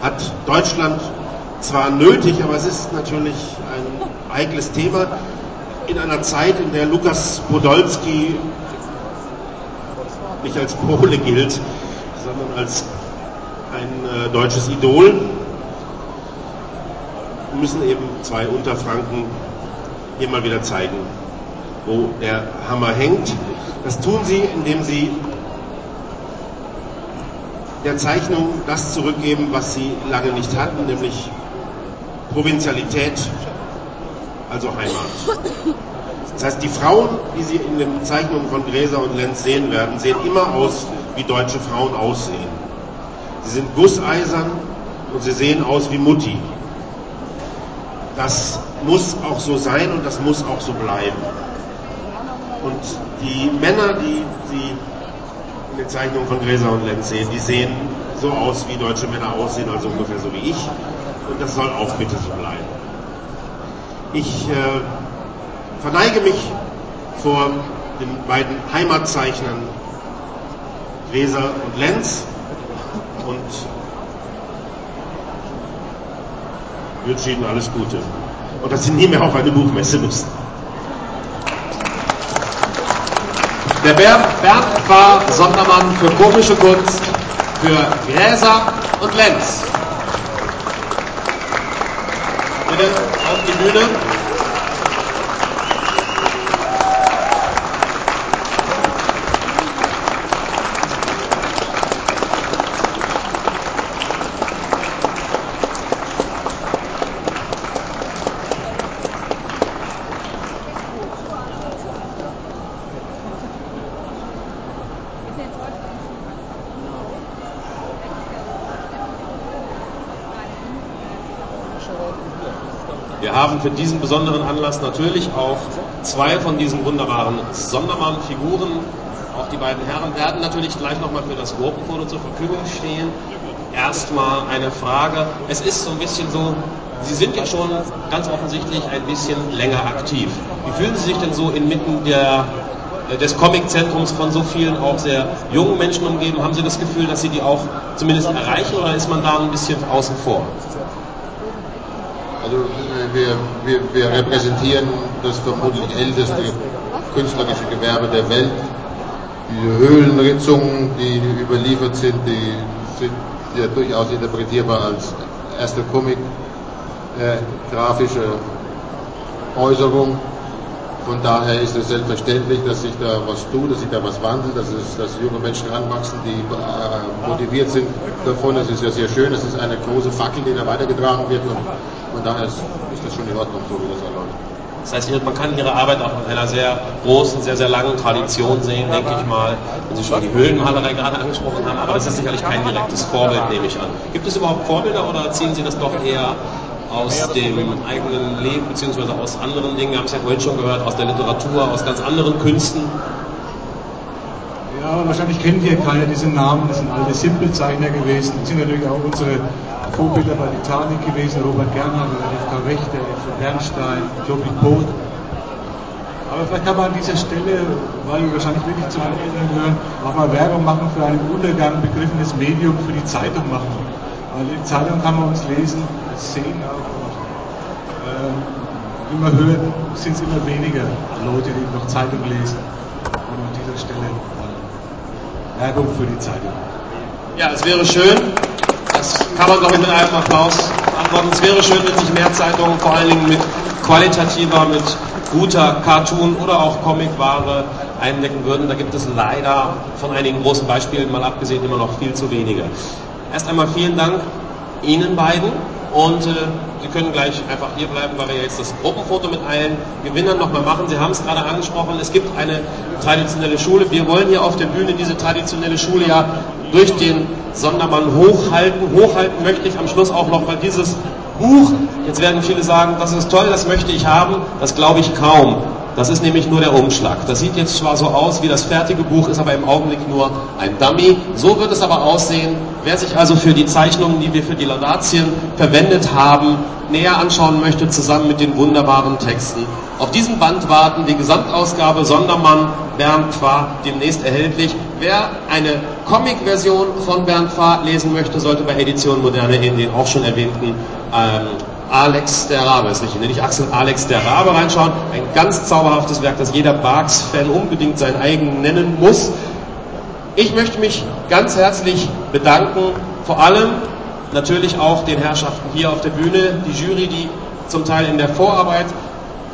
hat Deutschland zwar nötig, aber es ist natürlich ein heikles Thema in einer Zeit, in der Lukas Podolski nicht als Pole gilt, sondern als ein äh, deutsches Idol, müssen eben zwei Unterfranken hier mal wieder zeigen, wo der Hammer hängt. Das tun sie, indem sie der Zeichnung das zurückgeben, was sie lange nicht hatten, nämlich Provinzialität, also Heimat. Das heißt, die Frauen, die Sie in den Zeichnungen von Gräser und Lenz sehen werden, sehen immer aus, wie deutsche Frauen aussehen. Sie sind gusseisern und sie sehen aus wie Mutti. Das muss auch so sein und das muss auch so bleiben. Und die Männer, die Sie in den Zeichnungen von Gräser und Lenz sehen, die sehen so aus, wie deutsche Männer aussehen, also ungefähr so wie ich. Und das soll auch bitte so bleiben. Ich äh, verneige mich vor den beiden Heimatzeichnern Gräser und Lenz und wünsche Ihnen alles Gute und dass Sie nie mehr auf eine Buchmesse müssen. Der Bernd, Bernd war Sondermann für komische Kunst, für Gräser und Lenz. Bitte auf die Bühne. Wir haben für diesen besonderen Anlass natürlich auch zwei von diesen wunderbaren Sondermann-Figuren. Auch die beiden Herren werden natürlich gleich nochmal für das Gruppenfoto zur Verfügung stehen. Erstmal eine Frage. Es ist so ein bisschen so, Sie sind ja schon ganz offensichtlich ein bisschen länger aktiv. Wie fühlen Sie sich denn so inmitten der, äh, des Comiczentrums von so vielen auch sehr jungen Menschen umgeben? Haben Sie das Gefühl, dass Sie die auch zumindest erreichen oder ist man da ein bisschen außen vor? Wir, wir, wir repräsentieren das vermutlich älteste künstlerische Gewerbe der Welt. Die Höhlenritzungen, die überliefert sind, die sind ja durchaus interpretierbar als erste Comic, äh, grafische Äußerung. Von daher ist es selbstverständlich, dass sich da was tut, dass sich da was wandelt, dass, es, dass junge Menschen ranwachsen, die äh, motiviert sind davon. Das ist ja sehr schön. Das ist eine große Fackel, die da weitergetragen wird. Und von daher ist, ist das schon in Ordnung, so wie das erläuft. Das heißt, man kann Ihre Arbeit auch in einer sehr großen, sehr, sehr langen Tradition sehen, denke ich mal. Wenn Sie schon die Höhlenmalerei gerade angesprochen haben, aber das ist sicherlich kein direktes Vorbild, nehme ich an. Gibt es überhaupt Vorbilder oder ziehen Sie das doch eher aus dem eigenen Leben beziehungsweise aus anderen Dingen? Haben es ja vorhin schon gehört, aus der Literatur, aus ganz anderen Künsten. Ja, wahrscheinlich kennen wir keine dieser Namen, das sind alte Simpelzeichner gewesen. Das sind natürlich auch unsere Vorbilder bei Titanic gewesen, Robert Gernhardt, F.K. Wächter, F. Bernstein, Tobi Both. Aber vielleicht kann man an dieser Stelle, weil wir wahrscheinlich wirklich zu den Älteren gehören, auch mal Werbung machen für ein Untergang begriffenes Medium für die Zeitung machen. Weil in Zeitung kann man uns lesen, sehen auch und äh, wie man hört, sind es immer weniger Leute, die noch Zeitung lesen. Und an dieser Stelle Werbung für die Zeitung. Ja, es wäre schön, das kann man glaube ich mit einem Applaus antworten. Es wäre schön, wenn sich mehr Zeitungen vor allen Dingen mit qualitativer, mit guter Cartoon- oder auch Comicware eindecken würden. Da gibt es leider von einigen großen Beispielen mal abgesehen immer noch viel zu wenige. Erst einmal vielen Dank Ihnen beiden und äh, Sie können gleich einfach hier bleiben, weil wir jetzt das Gruppenfoto mit allen Gewinnern nochmal machen. Sie haben es gerade angesprochen, es gibt eine traditionelle Schule. Wir wollen hier auf der Bühne diese traditionelle Schule ja durch den Sondermann hochhalten. Hochhalten möchte ich am Schluss auch noch mal dieses Buch. Jetzt werden viele sagen, das ist toll, das möchte ich haben. Das glaube ich kaum. Das ist nämlich nur der Umschlag. Das sieht jetzt zwar so aus wie das fertige Buch, ist aber im Augenblick nur ein Dummy. So wird es aber aussehen. Wer sich also für die Zeichnungen, die wir für die Laudatien verwendet haben, näher anschauen möchte, zusammen mit den wunderbaren Texten. Auf diesem Band warten die Gesamtausgabe Sondermann Bernd Fahr demnächst erhältlich. Wer eine Comic-Version von Bernd Fahr lesen möchte, sollte bei Edition Moderne in den auch schon erwähnten ähm, Alex der Rabe ist nicht, nicht Axel Alex der Rabe reinschauen. Ein ganz zauberhaftes Werk, das jeder Barks-Fan unbedingt sein eigen nennen muss. Ich möchte mich ganz herzlich bedanken, vor allem natürlich auch den Herrschaften hier auf der Bühne, die Jury, die zum Teil in der Vorarbeit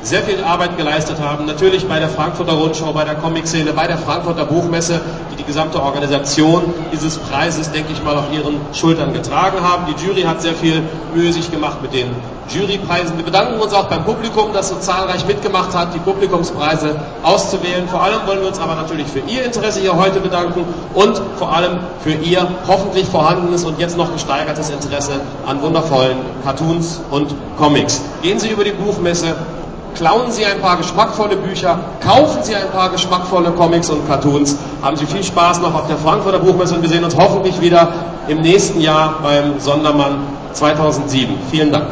sehr viel Arbeit geleistet haben. Natürlich bei der Frankfurter Rundschau, bei der Comic-Szene, bei der Frankfurter Buchmesse, die die gesamte Organisation dieses Preises, denke ich mal, auf ihren Schultern getragen haben. Die Jury hat sehr viel Mühe sich gemacht mit den Jurypreisen. Wir bedanken uns auch beim Publikum, das so zahlreich mitgemacht hat, die Publikumspreise auszuwählen. Vor allem wollen wir uns aber natürlich für Ihr Interesse hier heute bedanken und vor allem für Ihr hoffentlich vorhandenes und jetzt noch gesteigertes Interesse an wundervollen Cartoons und Comics. Gehen Sie über die Buchmesse, klauen Sie ein paar geschmackvolle Bücher, kaufen Sie ein paar geschmackvolle Comics und Cartoons, haben Sie viel Spaß noch auf der Frankfurter Buchmesse und wir sehen uns hoffentlich wieder im nächsten Jahr beim Sondermann 2007. Vielen Dank.